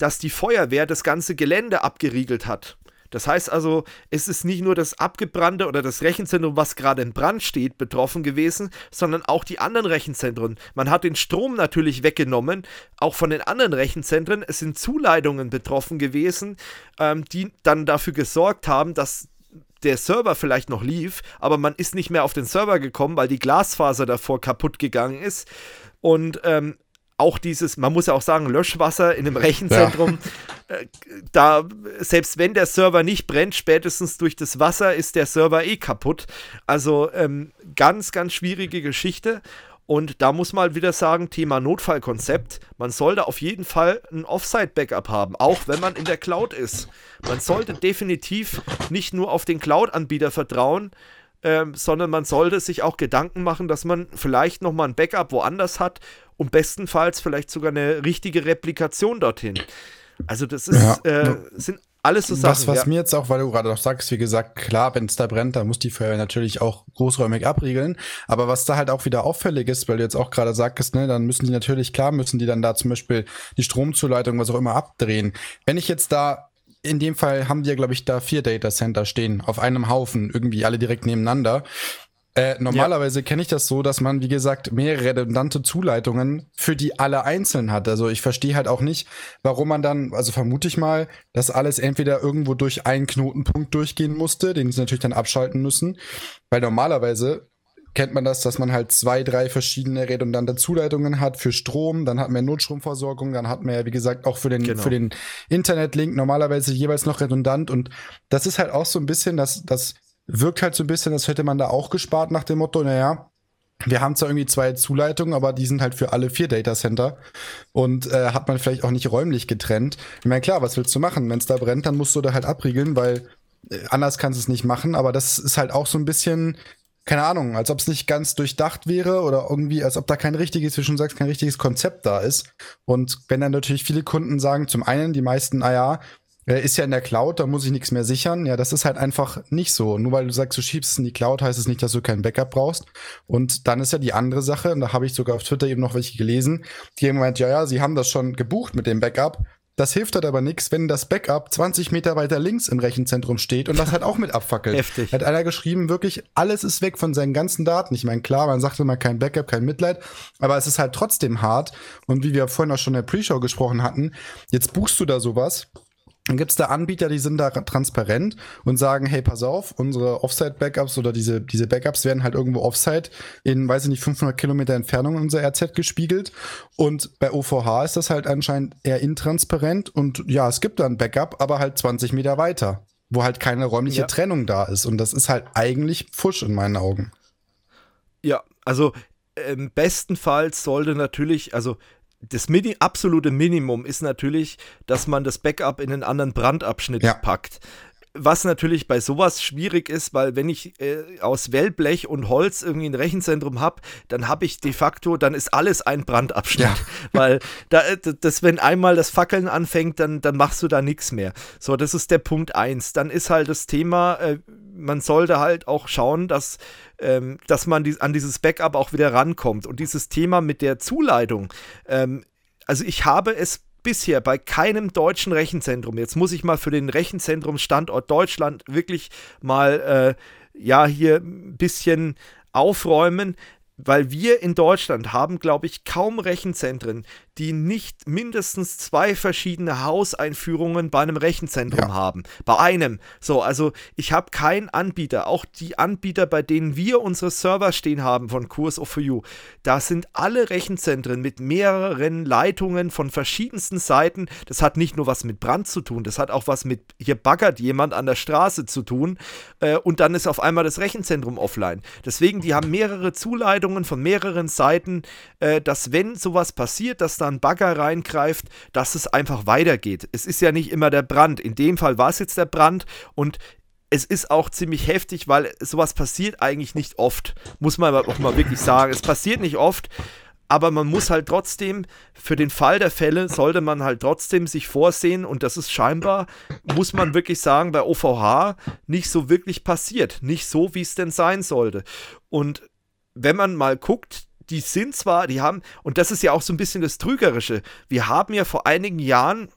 dass die Feuerwehr das ganze Gelände abgeriegelt hat. Das heißt also, es ist nicht nur das abgebrannte oder das Rechenzentrum, was gerade in Brand steht, betroffen gewesen, sondern auch die anderen Rechenzentren. Man hat den Strom natürlich weggenommen, auch von den anderen Rechenzentren. Es sind Zuleitungen betroffen gewesen, ähm, die dann dafür gesorgt haben, dass der Server vielleicht noch lief, aber man ist nicht mehr auf den Server gekommen, weil die Glasfaser davor kaputt gegangen ist. Und ähm, auch dieses, man muss ja auch sagen, Löschwasser in einem Rechenzentrum, ja. äh, da, selbst wenn der Server nicht brennt, spätestens durch das Wasser ist der Server eh kaputt. Also ähm, ganz, ganz schwierige Geschichte. Und da muss man wieder sagen, Thema Notfallkonzept, man sollte auf jeden Fall ein Offsite-Backup haben, auch wenn man in der Cloud ist. Man sollte definitiv nicht nur auf den Cloud-Anbieter vertrauen, ähm, sondern man sollte sich auch Gedanken machen, dass man vielleicht nochmal ein Backup woanders hat und bestenfalls vielleicht sogar eine richtige Replikation dorthin. Also das ist, ja. äh, sind alles so Sachen. Was, was ja. mir jetzt auch, weil du gerade noch sagst, wie gesagt, klar, wenn es da brennt, dann muss die Feuerwehr natürlich auch großräumig abriegeln. Aber was da halt auch wieder auffällig ist, weil du jetzt auch gerade sagst, ne, dann müssen die natürlich, klar, müssen die dann da zum Beispiel die Stromzuleitung, was auch immer, abdrehen. Wenn ich jetzt da in dem Fall haben ja, glaube ich, da vier Data Center stehen, auf einem Haufen, irgendwie alle direkt nebeneinander. Äh, normalerweise ja. kenne ich das so, dass man, wie gesagt, mehrere redundante Zuleitungen für die alle einzeln hat. Also ich verstehe halt auch nicht, warum man dann, also vermute ich mal, dass alles entweder irgendwo durch einen Knotenpunkt durchgehen musste, den sie natürlich dann abschalten müssen. Weil normalerweise kennt man das, dass man halt zwei, drei verschiedene redundante Zuleitungen hat für Strom, dann hat man Notstromversorgung, dann hat man ja, wie gesagt, auch für den, genau. für den Internetlink normalerweise jeweils noch redundant und das ist halt auch so ein bisschen das, das wirkt halt so ein bisschen, als hätte man da auch gespart nach dem Motto, naja, wir haben zwar irgendwie zwei Zuleitungen, aber die sind halt für alle vier Datacenter und äh, hat man vielleicht auch nicht räumlich getrennt. Ich meine, klar, was willst du machen? Wenn es da brennt, dann musst du da halt abriegeln, weil äh, anders kannst du es nicht machen, aber das ist halt auch so ein bisschen, keine Ahnung, als ob es nicht ganz durchdacht wäre oder irgendwie, als ob da kein richtiges, wie schon sagst, kein richtiges Konzept da ist. Und wenn dann natürlich viele Kunden sagen, zum einen, die meisten, ah ja, ist ja in der Cloud, da muss ich nichts mehr sichern. Ja, das ist halt einfach nicht so. Nur weil du sagst, du schiebst es in die Cloud, heißt es nicht, dass du kein Backup brauchst. Und dann ist ja die andere Sache, und da habe ich sogar auf Twitter eben noch welche gelesen, die haben gemeint, ja, ja, sie haben das schon gebucht mit dem Backup. Das hilft halt aber nichts, wenn das Backup 20 Meter weiter links im Rechenzentrum steht und das halt auch mit abfackelt. Heftig. Hat einer geschrieben, wirklich, alles ist weg von seinen ganzen Daten. Ich meine, klar, man sagt immer kein Backup, kein Mitleid, aber es ist halt trotzdem hart. Und wie wir vorhin auch schon in der Pre-Show gesprochen hatten, jetzt buchst du da sowas dann gibt es da Anbieter, die sind da transparent und sagen, hey, pass auf, unsere Offsite-Backups oder diese, diese Backups werden halt irgendwo Offsite in, weiß ich nicht, 500 Kilometer Entfernung in unser RZ gespiegelt. Und bei OVH ist das halt anscheinend eher intransparent und ja, es gibt da ein Backup, aber halt 20 Meter weiter, wo halt keine räumliche ja. Trennung da ist. Und das ist halt eigentlich Pfusch in meinen Augen. Ja, also im besten Fall sollte natürlich, also das Mini absolute Minimum ist natürlich, dass man das Backup in einen anderen Brandabschnitt ja. packt. Was natürlich bei sowas schwierig ist, weil wenn ich äh, aus Wellblech und Holz irgendwie ein Rechenzentrum habe, dann habe ich de facto, dann ist alles ein Brandabschnitt. Ja. Weil da, äh, das, wenn einmal das Fackeln anfängt, dann, dann machst du da nichts mehr. So, das ist der Punkt eins. Dann ist halt das Thema, äh, man sollte halt auch schauen, dass, ähm, dass man die, an dieses Backup auch wieder rankommt. Und dieses Thema mit der Zuleitung, ähm, also ich habe es bisher bei keinem deutschen Rechenzentrum, jetzt muss ich mal für den Rechenzentrumsstandort Deutschland wirklich mal, äh, ja, hier ein bisschen aufräumen. weil wir in Deutschland haben, glaube ich, kaum Rechenzentren, die nicht mindestens zwei verschiedene Hauseinführungen bei einem Rechenzentrum ja. haben. Bei einem. So, also ich habe keinen Anbieter, auch die Anbieter, bei denen wir unsere Server stehen haben von Kurs of For You, da sind alle Rechenzentren mit mehreren Leitungen von verschiedensten Seiten. Das hat nicht nur was mit Brand zu tun, das hat auch was mit, hier baggert jemand an der Straße zu tun äh, und dann ist auf einmal das Rechenzentrum offline. Deswegen, die haben mehrere Zuleitungen von mehreren Seiten, äh, dass wenn sowas passiert, dass da ein Bagger reingreift, dass es einfach weitergeht. Es ist ja nicht immer der Brand. In dem Fall war es jetzt der Brand und es ist auch ziemlich heftig, weil sowas passiert eigentlich nicht oft. Muss man auch mal wirklich sagen. Es passiert nicht oft, aber man muss halt trotzdem, für den Fall der Fälle, sollte man halt trotzdem sich vorsehen und das ist scheinbar, muss man wirklich sagen, bei OVH nicht so wirklich passiert. Nicht so, wie es denn sein sollte. Und wenn man mal guckt, die sind zwar, die haben, und das ist ja auch so ein bisschen das Trügerische, wir haben ja vor einigen Jahren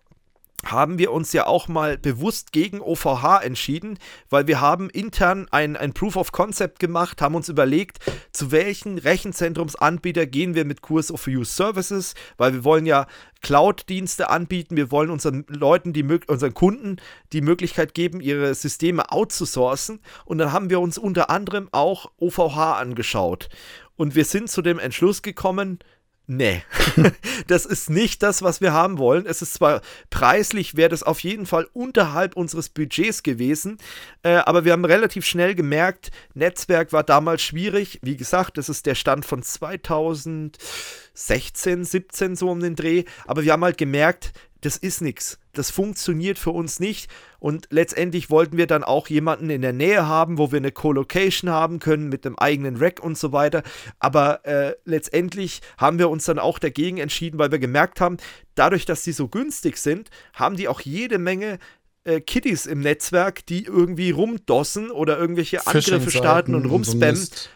haben wir uns ja auch mal bewusst gegen OVH entschieden, weil wir haben intern ein, ein Proof of Concept gemacht, haben uns überlegt, zu welchen Rechenzentrumsanbieter gehen wir mit Kurs of Use Services, weil wir wollen ja Cloud-Dienste anbieten, wir wollen unseren Leuten, die, unseren Kunden die Möglichkeit geben, ihre Systeme outzusourcen und dann haben wir uns unter anderem auch OVH angeschaut. Und wir sind zu dem Entschluss gekommen, nee, das ist nicht das, was wir haben wollen. Es ist zwar preislich, wäre das auf jeden Fall unterhalb unseres Budgets gewesen, äh, aber wir haben relativ schnell gemerkt, Netzwerk war damals schwierig. Wie gesagt, das ist der Stand von 2016, 17 so um den Dreh, aber wir haben halt gemerkt, das ist nichts. Das funktioniert für uns nicht. Und letztendlich wollten wir dann auch jemanden in der Nähe haben, wo wir eine Co-Location haben können mit einem eigenen Rack und so weiter. Aber äh, letztendlich haben wir uns dann auch dagegen entschieden, weil wir gemerkt haben, dadurch, dass die so günstig sind, haben die auch jede Menge äh, Kiddies im Netzwerk, die irgendwie rumdossen oder irgendwelche Angriffe starten und rumspammen. So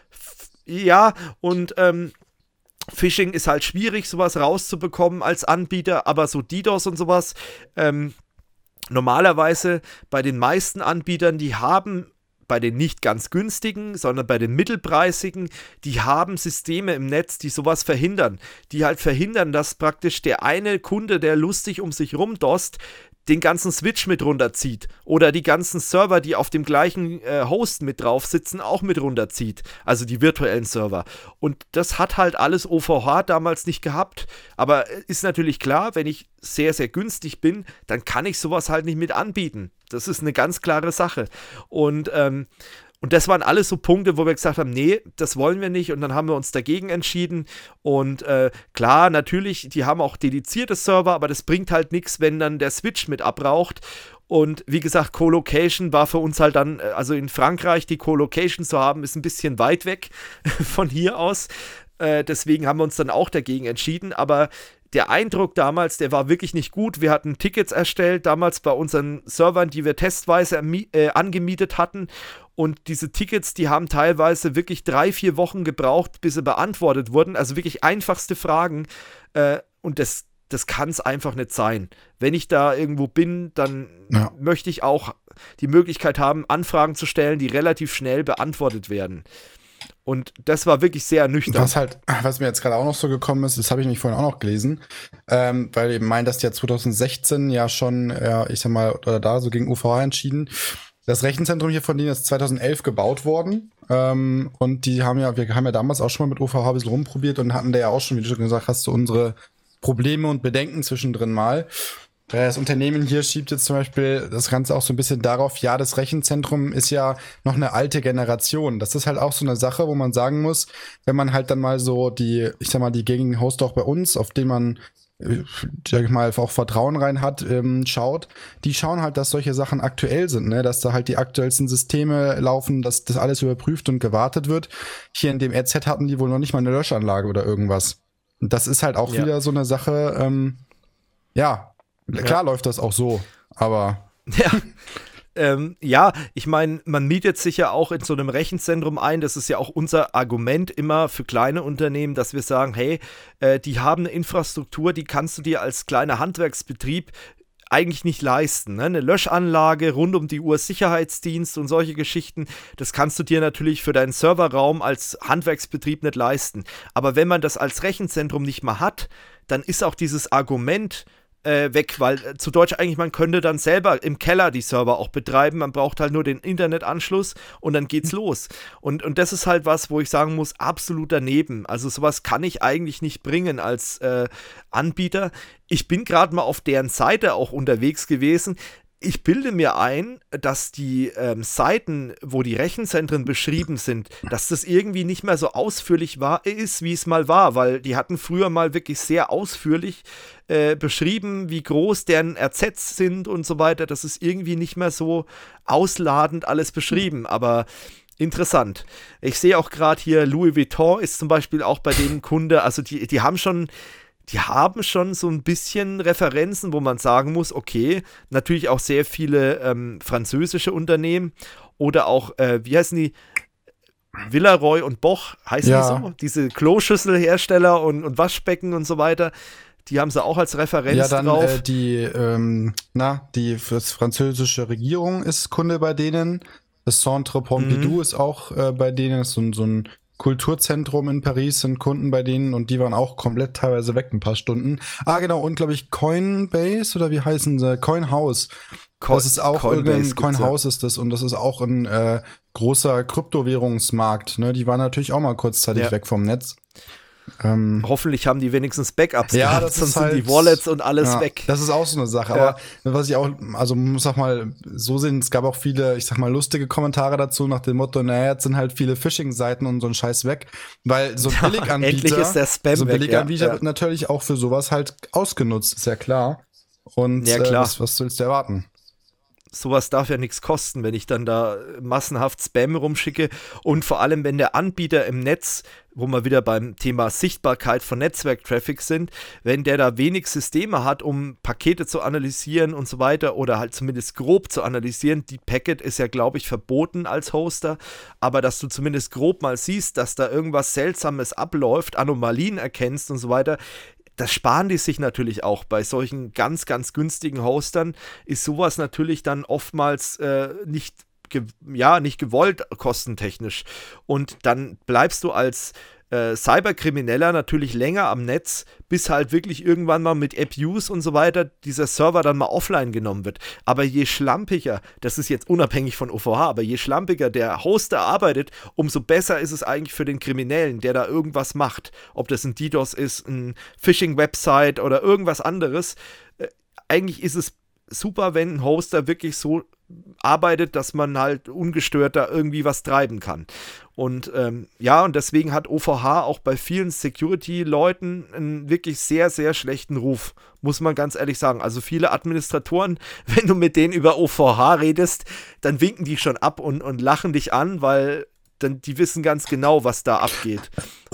ja, und ähm, Phishing ist halt schwierig, sowas rauszubekommen als Anbieter, aber so DDoS und sowas, ähm, normalerweise bei den meisten Anbietern, die haben bei den nicht ganz günstigen, sondern bei den mittelpreisigen, die haben Systeme im Netz, die sowas verhindern. Die halt verhindern, dass praktisch der eine Kunde, der lustig um sich rumdost, den ganzen Switch mit runterzieht oder die ganzen Server, die auf dem gleichen äh, Host mit drauf sitzen, auch mit runterzieht. Also die virtuellen Server. Und das hat halt alles OVH damals nicht gehabt. Aber äh, ist natürlich klar, wenn ich sehr, sehr günstig bin, dann kann ich sowas halt nicht mit anbieten. Das ist eine ganz klare Sache. Und ähm, und das waren alles so Punkte, wo wir gesagt haben, nee, das wollen wir nicht. Und dann haben wir uns dagegen entschieden. Und äh, klar, natürlich, die haben auch dedizierte Server, aber das bringt halt nichts, wenn dann der Switch mit abraucht. Und wie gesagt, Co-Location war für uns halt dann, äh, also in Frankreich die Co-Location zu haben, ist ein bisschen weit weg von hier aus. Äh, deswegen haben wir uns dann auch dagegen entschieden. Aber der Eindruck damals, der war wirklich nicht gut. Wir hatten Tickets erstellt, damals bei unseren Servern, die wir testweise äh, angemietet hatten. Und diese Tickets, die haben teilweise wirklich drei, vier Wochen gebraucht, bis sie beantwortet wurden. Also wirklich einfachste Fragen. Äh, und das, das kann es einfach nicht sein. Wenn ich da irgendwo bin, dann ja. möchte ich auch die Möglichkeit haben, Anfragen zu stellen, die relativ schnell beantwortet werden. Und das war wirklich sehr ernüchternd. Was halt, was mir jetzt gerade auch noch so gekommen ist, das habe ich nicht vorhin auch noch gelesen, ähm, weil eben meint, dass ja 2016 ja schon, ja, ich sag mal, oder da so gegen UVH entschieden. Das Rechenzentrum hier von denen ist 2011 gebaut worden. Ähm, und die haben ja, wir haben ja damals auch schon mal mit UVH ein bisschen rumprobiert und hatten da ja auch schon, wie du schon gesagt hast, so unsere Probleme und Bedenken zwischendrin mal. Das Unternehmen hier schiebt jetzt zum Beispiel das Ganze auch so ein bisschen darauf, ja, das Rechenzentrum ist ja noch eine alte Generation. Das ist halt auch so eine Sache, wo man sagen muss, wenn man halt dann mal so die, ich sag mal, die gängigen Hosts auch bei uns, auf denen man äh, sag ich mal, auch Vertrauen rein hat, ähm, schaut, die schauen halt, dass solche Sachen aktuell sind, ne? dass da halt die aktuellsten Systeme laufen, dass das alles überprüft und gewartet wird. Hier in dem RZ hatten die wohl noch nicht mal eine Löschanlage oder irgendwas. Und das ist halt auch ja. wieder so eine Sache, ähm, ja, klar läuft das auch so, aber. Ja, ähm, ja, ich meine, man mietet sich ja auch in so einem Rechenzentrum ein. Das ist ja auch unser Argument immer für kleine Unternehmen, dass wir sagen, hey, äh, die haben eine Infrastruktur, die kannst du dir als kleiner Handwerksbetrieb eigentlich nicht leisten. Ne? Eine Löschanlage rund um die Uhr Sicherheitsdienst und solche Geschichten, das kannst du dir natürlich für deinen Serverraum als Handwerksbetrieb nicht leisten. Aber wenn man das als Rechenzentrum nicht mal hat, dann ist auch dieses Argument, äh, weg, weil äh, zu Deutsch eigentlich, man könnte dann selber im Keller die Server auch betreiben. Man braucht halt nur den Internetanschluss und dann geht's los. Und, und das ist halt was, wo ich sagen muss, absolut daneben. Also sowas kann ich eigentlich nicht bringen als äh, Anbieter. Ich bin gerade mal auf deren Seite auch unterwegs gewesen ich bilde mir ein, dass die ähm, Seiten, wo die Rechenzentren beschrieben sind, dass das irgendwie nicht mehr so ausführlich war, ist, wie es mal war, weil die hatten früher mal wirklich sehr ausführlich äh, beschrieben, wie groß deren RZs sind und so weiter. Das ist irgendwie nicht mehr so ausladend alles beschrieben, aber interessant. Ich sehe auch gerade hier, Louis Vuitton ist zum Beispiel auch bei denen Kunde, also die, die haben schon die haben schon so ein bisschen Referenzen, wo man sagen muss, okay, natürlich auch sehr viele ähm, französische Unternehmen oder auch, äh, wie heißen die? Villaroy und Boch, heißen ja. die so? Diese Kloschüsselhersteller und, und Waschbecken und so weiter. Die haben sie auch als Referenz ja, dann, drauf. Äh, die, ähm, na, die französische Regierung ist Kunde bei denen. Das Centre Pompidou mhm. ist auch äh, bei denen, ist so, so ein Kulturzentrum in Paris sind Kunden bei denen und die waren auch komplett teilweise weg ein paar Stunden. Ah, genau, und glaube ich Coinbase oder wie heißen sie? Coinhouse. Co das ist auch Coinbase irgendein Coinhouse ja. ist das und das ist auch ein äh, großer Kryptowährungsmarkt. Ne? Die waren natürlich auch mal kurzzeitig ja. weg vom Netz. Ähm, Hoffentlich haben die wenigstens Backups ja, gehabt, das sonst halt, sind die Wallets und alles ja, weg. Das ist auch so eine Sache. Ja. Aber was ich auch, also muss auch mal so sehen, es gab auch viele, ich sag mal, lustige Kommentare dazu nach dem Motto, naja, jetzt sind halt viele Phishing-Seiten und so ein Scheiß weg. Weil so ein Billiganbieter, Endlich ist der Spam so ein Billiganbieter weg, wird natürlich auch für sowas halt ausgenutzt, ist ja klar. Und ja, klar. Äh, was, was willst du erwarten? sowas darf ja nichts kosten, wenn ich dann da massenhaft Spam rumschicke und vor allem, wenn der Anbieter im Netz, wo wir wieder beim Thema Sichtbarkeit von Netzwerktraffic sind, wenn der da wenig Systeme hat, um Pakete zu analysieren und so weiter oder halt zumindest grob zu analysieren, die Packet ist ja, glaube ich, verboten als Hoster, aber dass du zumindest grob mal siehst, dass da irgendwas Seltsames abläuft, Anomalien erkennst und so weiter, das sparen die sich natürlich auch. Bei solchen ganz, ganz günstigen Hostern ist sowas natürlich dann oftmals äh, nicht ja, nicht gewollt kostentechnisch. Und dann bleibst du als äh, Cyberkrimineller natürlich länger am Netz, bis halt wirklich irgendwann mal mit App-Use und so weiter dieser Server dann mal offline genommen wird. Aber je schlampiger, das ist jetzt unabhängig von OVH, aber je schlampiger der Hoster arbeitet, umso besser ist es eigentlich für den Kriminellen, der da irgendwas macht. Ob das ein DDoS ist, ein Phishing-Website oder irgendwas anderes. Äh, eigentlich ist es super, wenn ein Hoster wirklich so arbeitet, dass man halt ungestört da irgendwie was treiben kann. Und ähm, ja, und deswegen hat OVH auch bei vielen Security-Leuten einen wirklich sehr, sehr schlechten Ruf, muss man ganz ehrlich sagen. Also viele Administratoren, wenn du mit denen über OVH redest, dann winken die schon ab und, und lachen dich an, weil dann die wissen ganz genau, was da abgeht.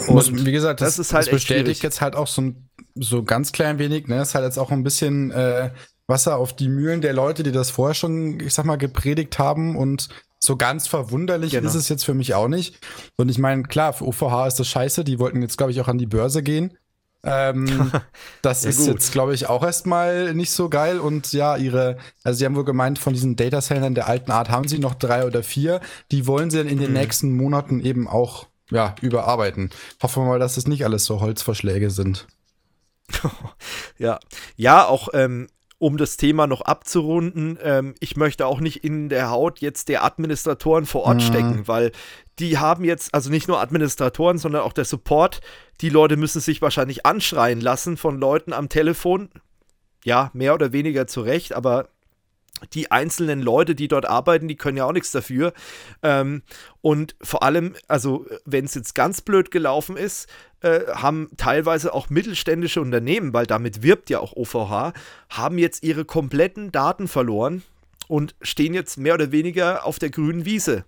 Und wie gesagt, das, das ist halt das bestätigt jetzt halt auch so ein so ganz klein wenig, ne? Ist halt jetzt auch ein bisschen äh, Wasser auf die Mühlen der Leute, die das vorher schon, ich sag mal, gepredigt haben und so ganz verwunderlich genau. ist es jetzt für mich auch nicht. Und ich meine, klar, für OVH ist das scheiße. Die wollten jetzt, glaube ich, auch an die Börse gehen. Ähm, das ja, ist gut. jetzt, glaube ich, auch erstmal nicht so geil. Und ja, ihre, also sie haben wohl gemeint, von diesen Data Centern der alten Art haben sie noch drei oder vier. Die wollen sie dann in den mhm. nächsten Monaten eben auch ja, überarbeiten. Hoffen wir mal, dass das nicht alles so Holzverschläge sind. ja, ja, auch ähm, um das Thema noch abzurunden, ähm, ich möchte auch nicht in der Haut jetzt der Administratoren vor Ort mhm. stecken, weil die haben jetzt, also nicht nur Administratoren, sondern auch der Support, die Leute müssen sich wahrscheinlich anschreien lassen von Leuten am Telefon. Ja, mehr oder weniger zurecht, aber die einzelnen Leute, die dort arbeiten, die können ja auch nichts dafür. Ähm, und vor allem, also wenn es jetzt ganz blöd gelaufen ist, äh, haben teilweise auch mittelständische Unternehmen, weil damit wirbt ja auch OVH, haben jetzt ihre kompletten Daten verloren und stehen jetzt mehr oder weniger auf der grünen Wiese.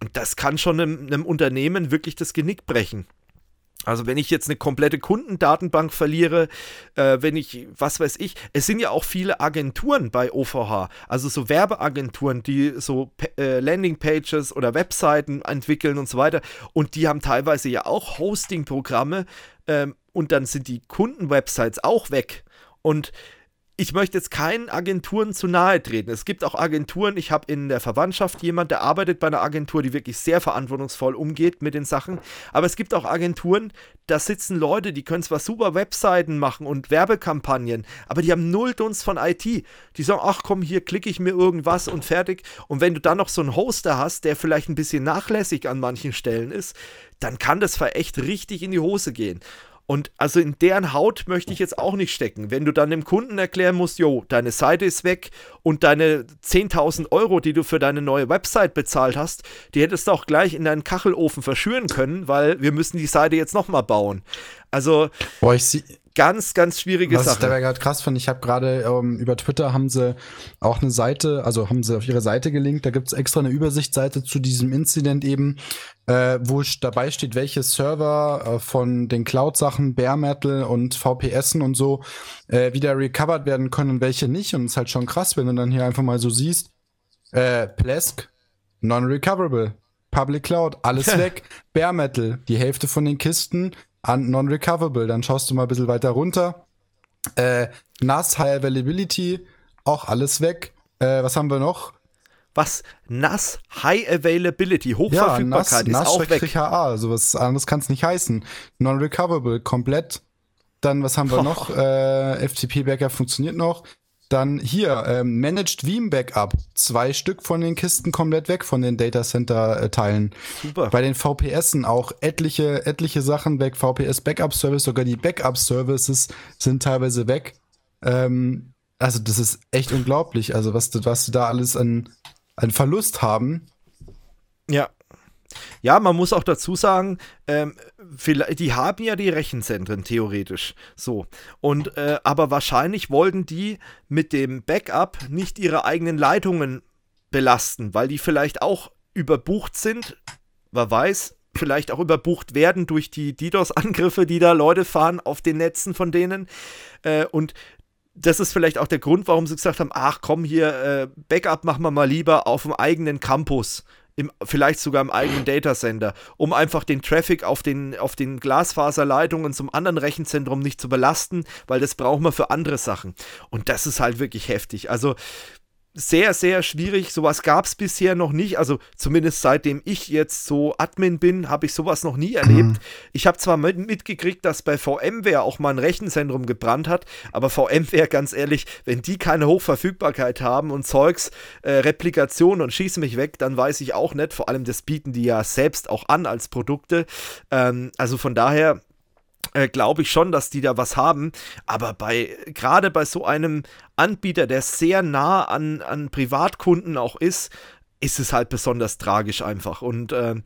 Und das kann schon einem, einem Unternehmen wirklich das Genick brechen. Also wenn ich jetzt eine komplette Kundendatenbank verliere, äh, wenn ich, was weiß ich, es sind ja auch viele Agenturen bei OVH, also so Werbeagenturen, die so äh, Landingpages oder Webseiten entwickeln und so weiter. Und die haben teilweise ja auch Hosting-Programme ähm, und dann sind die Kundenwebsites auch weg. Und ich möchte jetzt keinen Agenturen zu nahe treten. Es gibt auch Agenturen, ich habe in der Verwandtschaft jemand, der arbeitet bei einer Agentur, die wirklich sehr verantwortungsvoll umgeht mit den Sachen. Aber es gibt auch Agenturen, da sitzen Leute, die können zwar super Webseiten machen und Werbekampagnen, aber die haben null Dunst von IT. Die sagen, ach komm, hier klicke ich mir irgendwas und fertig. Und wenn du dann noch so einen Hoster hast, der vielleicht ein bisschen nachlässig an manchen Stellen ist, dann kann das echt richtig in die Hose gehen. Und also in deren Haut möchte ich jetzt auch nicht stecken. Wenn du dann dem Kunden erklären musst, jo, deine Seite ist weg und deine 10.000 Euro, die du für deine neue Website bezahlt hast, die hättest du auch gleich in deinen Kachelofen verschüren können, weil wir müssen die Seite jetzt nochmal bauen. Also, Boah, ich sehe ganz, ganz schwierige Was Sache. ich dabei gerade krass fand, ich habe gerade ähm, über Twitter haben sie auch eine Seite, also haben sie auf ihre Seite gelinkt, da gibt's extra eine Übersichtsseite zu diesem Incident eben, äh, wo dabei steht, welche Server äh, von den Cloud-Sachen, Bare Metal und VPSen und so äh, wieder recovered werden können und welche nicht. Und es ist halt schon krass, wenn du dann hier einfach mal so siehst, äh, Plesk, non-recoverable. Public Cloud, alles weg. Bare Metal, die Hälfte von den Kisten an non-recoverable. Dann schaust du mal ein bisschen weiter runter. Äh, NAS High Availability, auch alles weg. Äh, was haben wir noch? Was? NAS High Availability, Hochverfügbarkeit ja, NAS, ist auch weg. HA, sowas anderes kann es nicht heißen. Non-recoverable, komplett. Dann, was haben wir noch? Äh, FTP-Backup funktioniert noch. Dann hier, ähm, Managed Veeam Backup. Zwei Stück von den Kisten komplett weg von den Data Center äh, Teilen. Super. Bei den VPSen auch etliche, etliche Sachen weg. VPS Backup Service, sogar die Backup Services sind teilweise weg. Ähm, also das ist echt unglaublich. Also was, du- was du da alles an, an Verlust haben. Ja. Ja, man muss auch dazu sagen, ähm, vielleicht, die haben ja die Rechenzentren theoretisch. So. Und äh, aber wahrscheinlich wollten die mit dem Backup nicht ihre eigenen Leitungen belasten, weil die vielleicht auch überbucht sind. Wer weiß, vielleicht auch überbucht werden durch die DDoS-Angriffe, die da Leute fahren auf den Netzen von denen. Äh, und das ist vielleicht auch der Grund, warum sie gesagt haben, ach komm hier, äh, Backup machen wir mal lieber auf dem eigenen Campus. Im, vielleicht sogar im eigenen Datacenter, um einfach den Traffic auf den, auf den Glasfaserleitungen zum anderen Rechenzentrum nicht zu belasten, weil das brauchen wir für andere Sachen. Und das ist halt wirklich heftig. Also sehr, sehr schwierig. Sowas gab es bisher noch nicht. Also zumindest seitdem ich jetzt so Admin bin, habe ich sowas noch nie erlebt. Ich habe zwar mit, mitgekriegt, dass bei VMware auch mal ein Rechenzentrum gebrannt hat, aber VMware, ganz ehrlich, wenn die keine Hochverfügbarkeit haben und Zeugs, äh, Replikation und schieß mich weg, dann weiß ich auch nicht. Vor allem, das bieten die ja selbst auch an als Produkte. Ähm, also von daher äh, glaube ich schon, dass die da was haben. Aber bei gerade bei so einem Anbieter, der sehr nah an, an Privatkunden auch ist, ist es halt besonders tragisch einfach. Und ähm,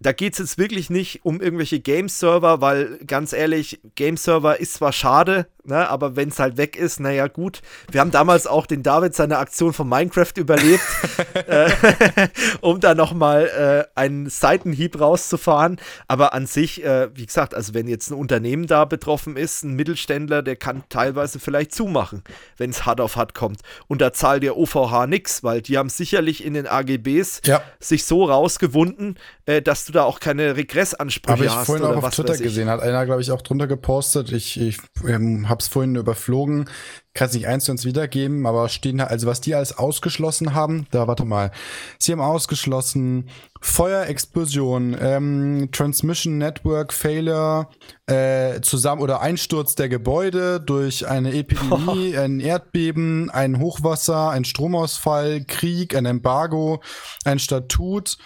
da geht es jetzt wirklich nicht um irgendwelche Game-Server, weil ganz ehrlich, Game-Server ist zwar schade, ne, aber wenn es halt weg ist, naja, gut. Wir haben damals auch den David seine Aktion von Minecraft überlebt, äh, um da nochmal äh, einen Seitenhieb rauszufahren. Aber an sich, äh, wie gesagt, also wenn jetzt ein Unternehmen da betroffen ist, ein Mittelständler, der kann teilweise vielleicht zumachen, wenn es hart auf hart kommt. Und da zahlt der OVH nix, weil die haben sicherlich in den AGBs Ja. sich so rausgewunden, äh, dass du da auch keine Regressansprüche Habe ich hast vorhin auch auf Twitter gesehen, hat einer, glaube ich, auch drunter gepostet. Ich, ich ähm, habe es vorhin überflogen, kann es nicht eins zu eins wiedergeben, aber stehen da, also was die alles ausgeschlossen haben, da warte mal. Sie haben ausgeschlossen Feuerexplosion, ähm, Transmission Network Failure, äh, zusammen oder Einsturz der Gebäude durch eine Epidemie, ein Erdbeben, ein Hochwasser, ein Stromausfall, Krieg, ein Embargo, ein Statut,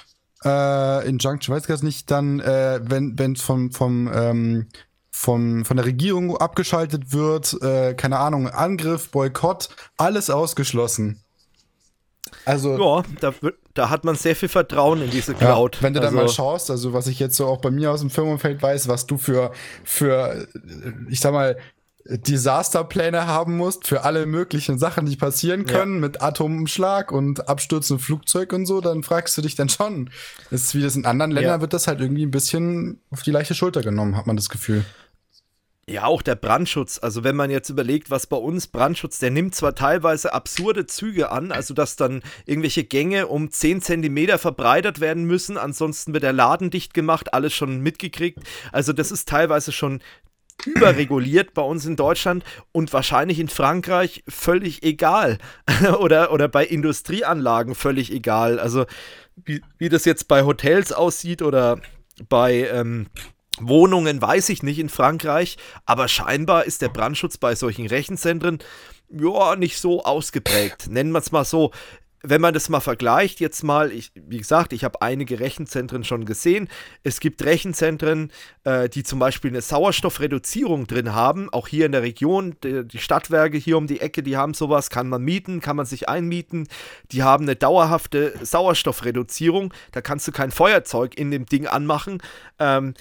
äh, Injunction, weiß ich jetzt nicht, dann, äh, wenn wenn vom, vom, ähm, vom, von der Regierung abgeschaltet wird, äh, keine Ahnung, Angriff, Boykott, alles ausgeschlossen. Also, Ja, da, da hat man sehr viel Vertrauen in diese ja, Cloud. wenn du dann mal Also, schaust, also was ich jetzt so auch bei mir aus dem Firmenumfeld weiß, was du für, für, ich sag mal, Desasterpläne haben musst für alle möglichen Sachen, die passieren Ja. können, mit Atomumschlag und abstürzendem Flugzeug und so, dann fragst du dich dann schon. Das ist wie das in anderen Ländern Ja. wird das halt irgendwie ein bisschen auf die leichte Schulter genommen, hat man das Gefühl. Ja, auch der Brandschutz. Also wenn man jetzt überlegt, was bei uns Brandschutz, der nimmt zwar teilweise absurde Züge an, also dass dann irgendwelche Gänge um 10 Zentimeter verbreitert werden müssen, ansonsten wird der Laden dicht gemacht, alles schon mitgekriegt. Also das ist teilweise schon überreguliert bei uns in Deutschland und wahrscheinlich in Frankreich völlig egal. oder, oder bei Industrieanlagen völlig egal. Also wie, wie das jetzt bei Hotels aussieht oder bei ähm, Wohnungen, weiß ich nicht in Frankreich, aber scheinbar ist der Brandschutz bei solchen Rechenzentren ja nicht so ausgeprägt. Nennen wir es mal so wenn man das mal vergleicht, jetzt mal, ich, wie gesagt, ich habe einige Rechenzentren schon gesehen. Es gibt Rechenzentren, äh, die zum Beispiel eine Sauerstoffreduzierung drin haben, auch hier in der Region. Die, die, Stadtwerke hier um die Ecke, die haben sowas, kann man mieten, kann man sich einmieten. Die haben eine dauerhafte Sauerstoffreduzierung. Da kannst du kein Feuerzeug in dem Ding anmachen. Ähm,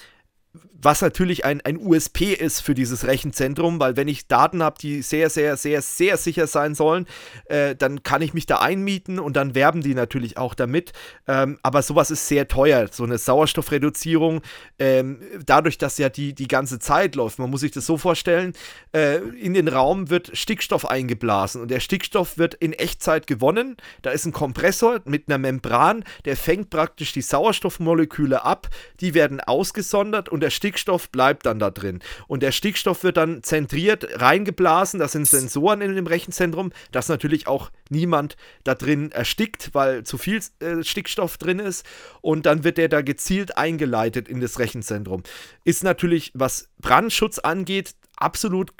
was natürlich ein, ein USP ist für dieses Rechenzentrum, weil wenn ich Daten habe, die sehr, sehr, sehr, sehr sicher sein sollen, äh, dann kann ich mich da einmieten und dann werben die natürlich auch damit. Ähm, aber sowas ist sehr teuer, so eine Sauerstoffreduzierung, ähm, dadurch, dass ja die, die ganze Zeit läuft. Man muss sich das so vorstellen, äh, in den Raum wird Stickstoff eingeblasen und der Stickstoff wird in Echtzeit gewonnen. Da ist ein Kompressor mit einer Membran, der fängt praktisch die Sauerstoffmoleküle ab, die werden ausgesondert und der Stickstoff Stickstoff bleibt dann da drin. Und der Stickstoff wird dann zentriert reingeblasen. Das sind Sensoren in dem Rechenzentrum, dass natürlich auch niemand da drin erstickt, weil zu viel äh, Stickstoff drin ist. Und dann wird der da gezielt eingeleitet in das Rechenzentrum. Ist natürlich, was Brandschutz angeht, absolut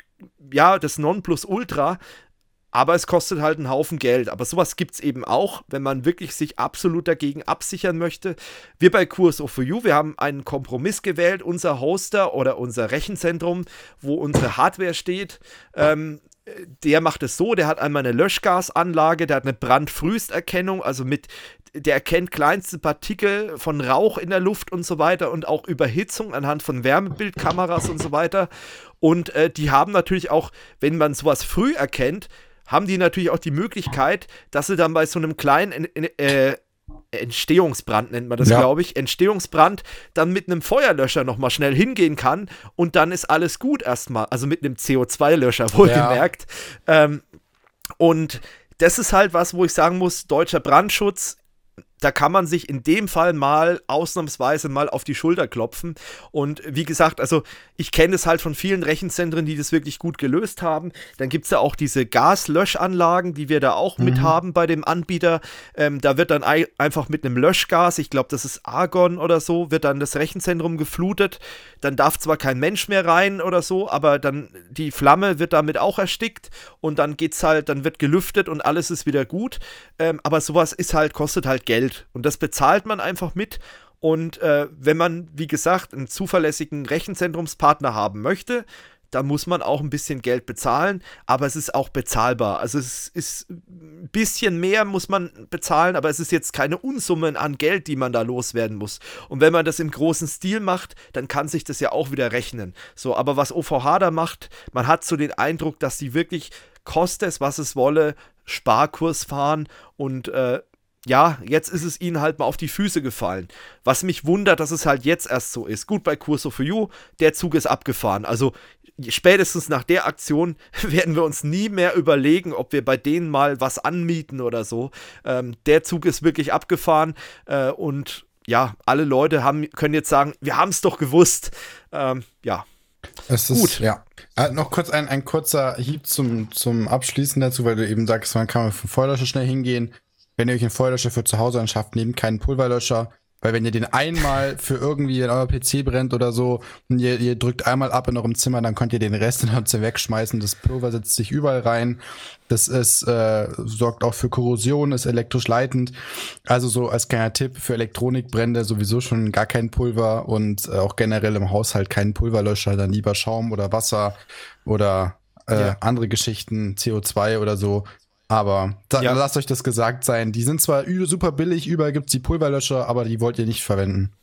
ja, das Nonplusultra, aber es kostet halt einen Haufen Geld. Aber sowas gibt es eben auch, wenn man wirklich sich absolut dagegen absichern möchte. Wir bei Kurs of You, wir haben einen Kompromiss gewählt. Unser Hoster oder unser Rechenzentrum, wo unsere Hardware steht, ähm, der macht es so, der hat einmal eine Löschgasanlage, der hat eine Brandfrüsterkennung, also mit, der erkennt kleinste Partikel von Rauch in der Luft und so weiter und auch Überhitzung anhand von Wärmebildkameras und so weiter. Und äh, die haben natürlich auch, wenn man sowas früh erkennt, haben die natürlich auch die Möglichkeit, dass sie dann bei so einem kleinen äh, Entstehungsbrand nennt man das, ja. glaube ich, Entstehungsbrand, dann mit einem Feuerlöscher nochmal schnell hingehen kann und dann ist alles gut erstmal. Also mit einem CO2-Löscher, wohlgemerkt. Ja. Ähm, und das ist halt was, wo ich sagen muss, deutscher Brandschutz da kann man sich in dem Fall mal ausnahmsweise mal auf die Schulter klopfen. Und wie gesagt, also ich kenne es halt von vielen Rechenzentren, die das wirklich gut gelöst haben. Dann gibt es ja auch diese Gaslöschanlagen, die wir da auch mhm. mit haben bei dem Anbieter. Ähm, da wird dann einfach mit einem Löschgas, ich glaube, das ist Argon oder so, wird dann das Rechenzentrum geflutet. Dann darf zwar kein Mensch mehr rein oder so, aber dann die Flamme wird damit auch erstickt und dann geht's halt, dann wird gelüftet und alles ist wieder gut. Ähm, aber sowas ist halt, kostet halt Geld. Geld. Und das bezahlt man einfach mit. Und äh, wenn man, wie gesagt, einen zuverlässigen Rechenzentrumspartner haben möchte, dann muss man auch ein bisschen Geld bezahlen, aber es ist auch bezahlbar. Also es ist ein bisschen mehr muss man bezahlen, aber es ist jetzt keine Unsummen an Geld, die man da loswerden muss. Und wenn man das im großen Stil macht, dann kann sich das ja auch wieder rechnen. So, aber was OVH da macht, man hat so den Eindruck, dass sie wirklich koste es, was es wolle, Sparkurs fahren und äh, ja, jetzt ist es ihnen halt mal auf die Füße gefallen. Was mich wundert, dass es halt jetzt erst so ist. Gut, bei Curso for You, der Zug ist abgefahren. Also spätestens nach der Aktion werden wir uns nie mehr überlegen, ob wir bei denen mal was anmieten oder so. Ähm, der Zug ist wirklich abgefahren äh, und ja, alle Leute haben, können jetzt sagen, wir haben es doch gewusst. Ähm, ja. Es ist, Gut. Ja. Äh, noch kurz ein, ein kurzer Hieb zum, zum Abschließen dazu, weil du eben sagst, man kann mit dem Feuerlöscher schnell hingehen. Wenn ihr euch einen Feuerlöscher für zu Hause anschafft, nehmt keinen Pulverlöscher, weil wenn ihr den einmal für irgendwie, wenn euer PC brennt oder so, und ihr, ihr drückt einmal ab in eurem Zimmer, dann könnt ihr den Rest in eurem Zimmer wegschmeißen. Das Pulver setzt sich überall rein. Das ist, äh, sorgt auch für Korrosion, ist elektrisch leitend. Also so als kleiner Tipp für Elektronikbrände sowieso schon gar kein Pulver und äh, auch generell im Haushalt keinen Pulverlöscher, dann lieber Schaum oder Wasser oder äh, ja. andere Geschichten, CO2 oder so. Aber da, ja. lasst euch das gesagt sein. Die sind zwar super billig, überall gibt es die Pulverlöscher, aber die wollt ihr nicht verwenden.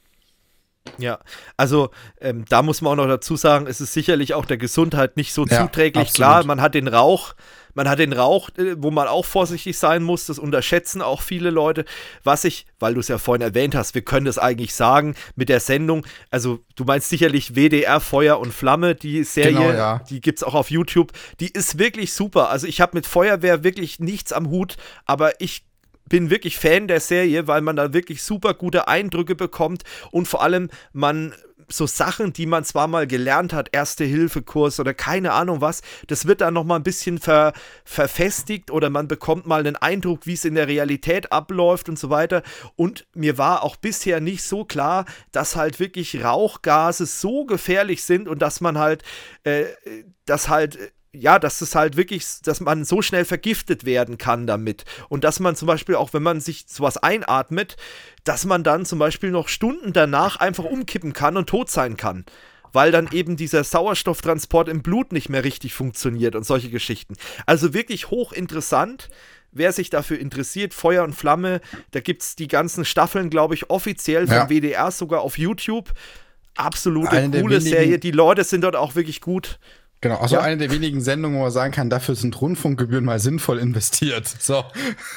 Ja, also ähm, da muss man auch noch dazu sagen, es ist sicherlich auch der Gesundheit nicht so ja, zuträglich. Absolut. Klar, man hat den Rauch, man hat den Rauch, äh, wo man auch vorsichtig sein muss. Das unterschätzen auch viele Leute. Was ich, weil du es ja vorhin erwähnt hast, wir können das eigentlich sagen mit der Sendung. Also, du meinst sicherlich WDR Feuer und Flamme, die Serie, genau, ja. die gibt es auch auf YouTube. Die ist wirklich super. Also, ich habe mit Feuerwehr wirklich nichts am Hut, aber ich bin wirklich Fan der Serie, weil man da wirklich super gute Eindrücke bekommt und vor allem man so Sachen, die man zwar mal gelernt hat, Erste-Hilfe-Kurs oder keine Ahnung was, das wird dann nochmal ein bisschen ver, verfestigt oder man bekommt mal einen Eindruck, wie es in der Realität abläuft und so weiter. Und mir war auch bisher nicht so klar, dass halt wirklich Rauchgase so gefährlich sind und dass man halt, äh, dass halt ja, dass es halt wirklich, dass man so schnell vergiftet werden kann damit. Und dass man zum Beispiel auch, wenn man sich sowas einatmet, dass man dann zum Beispiel noch Stunden danach einfach umkippen kann und tot sein kann. Weil dann eben dieser Sauerstofftransport im Blut nicht mehr richtig funktioniert und solche Geschichten. Also wirklich hochinteressant. Wer sich dafür interessiert, Feuer und Flamme, da gibt es die ganzen Staffeln, glaube ich, offiziell vom ja. WDR sogar auf YouTube. Absolute Eine coole Serie. Die Leute sind dort auch wirklich gut. Genau, also ja. eine der wenigen Sendungen, wo man sagen kann, dafür sind Rundfunkgebühren mal sinnvoll investiert. So.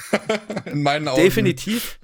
In meinen Augen. Definitiv.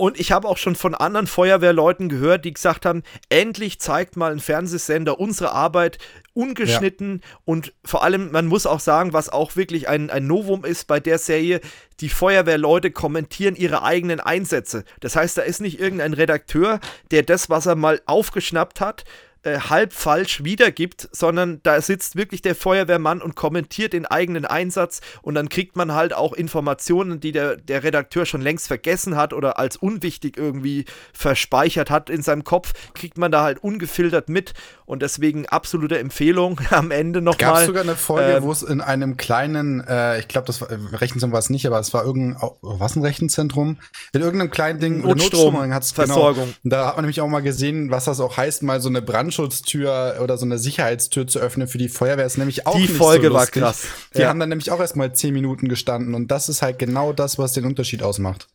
Und ich habe auch schon von anderen Feuerwehrleuten gehört, die gesagt haben, endlich zeigt mal ein Fernsehsender unsere Arbeit ungeschnitten ja. und vor allem, man muss auch sagen, was auch wirklich ein, ein Novum ist bei der Serie, die Feuerwehrleute kommentieren ihre eigenen Einsätze. Das heißt, da ist nicht irgendein Redakteur, der das, was er mal aufgeschnappt hat, äh, halb falsch wiedergibt, sondern da sitzt wirklich der Feuerwehrmann und kommentiert den eigenen Einsatz und dann kriegt man halt auch Informationen, die der, der Redakteur schon längst vergessen hat oder als unwichtig irgendwie verspeichert hat in seinem Kopf, kriegt man da halt ungefiltert mit und deswegen absolute Empfehlung am Ende nochmal. Gab sogar eine Folge, ähm, wo es in einem kleinen, äh, ich glaube, das war, Rechenzentrum war es nicht, aber es war irgendein, was ein Rechenzentrum? In irgendeinem kleinen Ding, Notstrom, Notstrom Versorgung. Genau, da hat man nämlich auch mal gesehen, was das auch heißt, mal so eine Brand Brandschutztür oder so eine Sicherheitstür zu öffnen für die Feuerwehr ist nämlich auch die nicht Folge so war krass. Die ja. haben dann nämlich auch erstmal zehn Minuten gestanden und das ist halt genau das, was den Unterschied ausmacht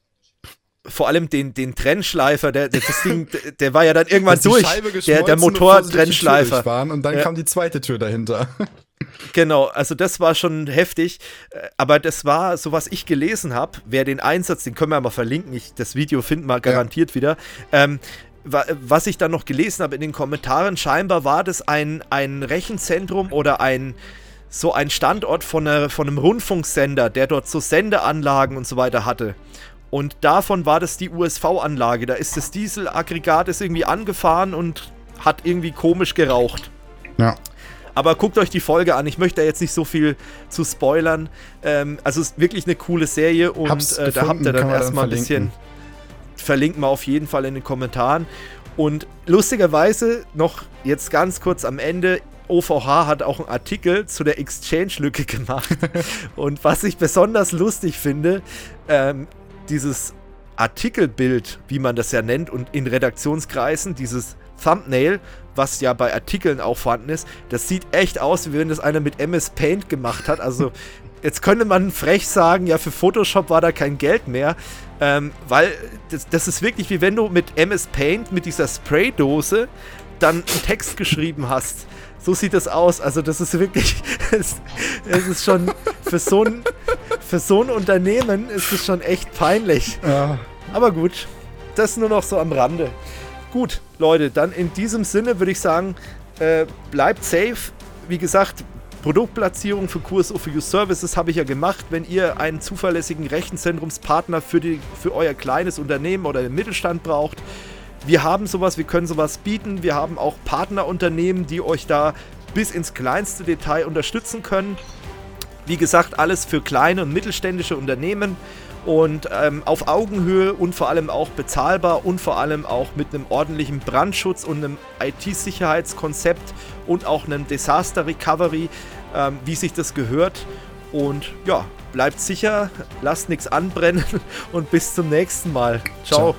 vor allem den, den Trennschleifer, der, der, das Ding, der war ja dann irgendwann durch. Der, der Motor-Trennschleifer. Und dann ja. kam die zweite Tür dahinter. Genau, also das war schon heftig. Aber das war, so was ich gelesen habe, wer den Einsatz, den können wir mal verlinken, ich, das Video finden wir garantiert ja. wieder. Ähm, was ich dann noch gelesen habe in den Kommentaren, scheinbar war das ein, ein Rechenzentrum oder ein so ein Standort von, einer, von einem Rundfunksender, der dort so Sendeanlagen und so weiter hatte. Und davon war das die USV-Anlage. Da ist das Dieselaggregat ist irgendwie angefahren und hat irgendwie komisch geraucht. Ja. Aber guckt euch die Folge an. Ich möchte da jetzt nicht so viel zu spoilern. Ähm, also es ist wirklich eine coole Serie und äh, da habt ihr dann erstmal ein bisschen verlinken wir auf jeden Fall in den Kommentaren. Und lustigerweise noch jetzt ganz kurz am Ende, OVH hat auch einen Artikel zu der Exchange-Lücke gemacht. Und was ich besonders lustig finde, ähm, dieses Artikelbild, wie man das ja nennt, und in Redaktionskreisen, dieses Thumbnail, was ja bei Artikeln auch vorhanden ist, das sieht echt aus, wie wenn das einer mit MS Paint gemacht hat. Also jetzt könnte man frech sagen, ja, für Photoshop war da kein Geld mehr. Ähm, weil das, das ist wirklich wie wenn du mit MS Paint, mit dieser Spraydose, dann einen Text geschrieben hast. So sieht das aus. Also das ist wirklich, es, es ist schon für so ein, für so ein Unternehmen ist es schon echt peinlich. Ja. Aber gut, das nur noch so am Rande. Gut, Leute, dann in diesem Sinne würde ich sagen, äh, bleibt safe. Wie gesagt, Produktplatzierung für QSO für Your Services habe ich ja gemacht. Wenn ihr einen zuverlässigen Rechenzentrumspartner für, die, für euer kleines Unternehmen oder den Mittelstand braucht, wir haben sowas, wir können sowas bieten. Wir haben auch Partnerunternehmen, die euch da bis ins kleinste Detail unterstützen können. Wie gesagt, alles für kleine und mittelständische Unternehmen und ähm, auf Augenhöhe und vor allem auch bezahlbar und vor allem auch mit einem ordentlichen Brandschutz und einem IT-Sicherheitskonzept und auch einem Disaster Recovery, ähm, wie sich das gehört. Und ja, bleibt sicher, lasst nichts anbrennen und bis zum nächsten Mal. Ciao. Ciao.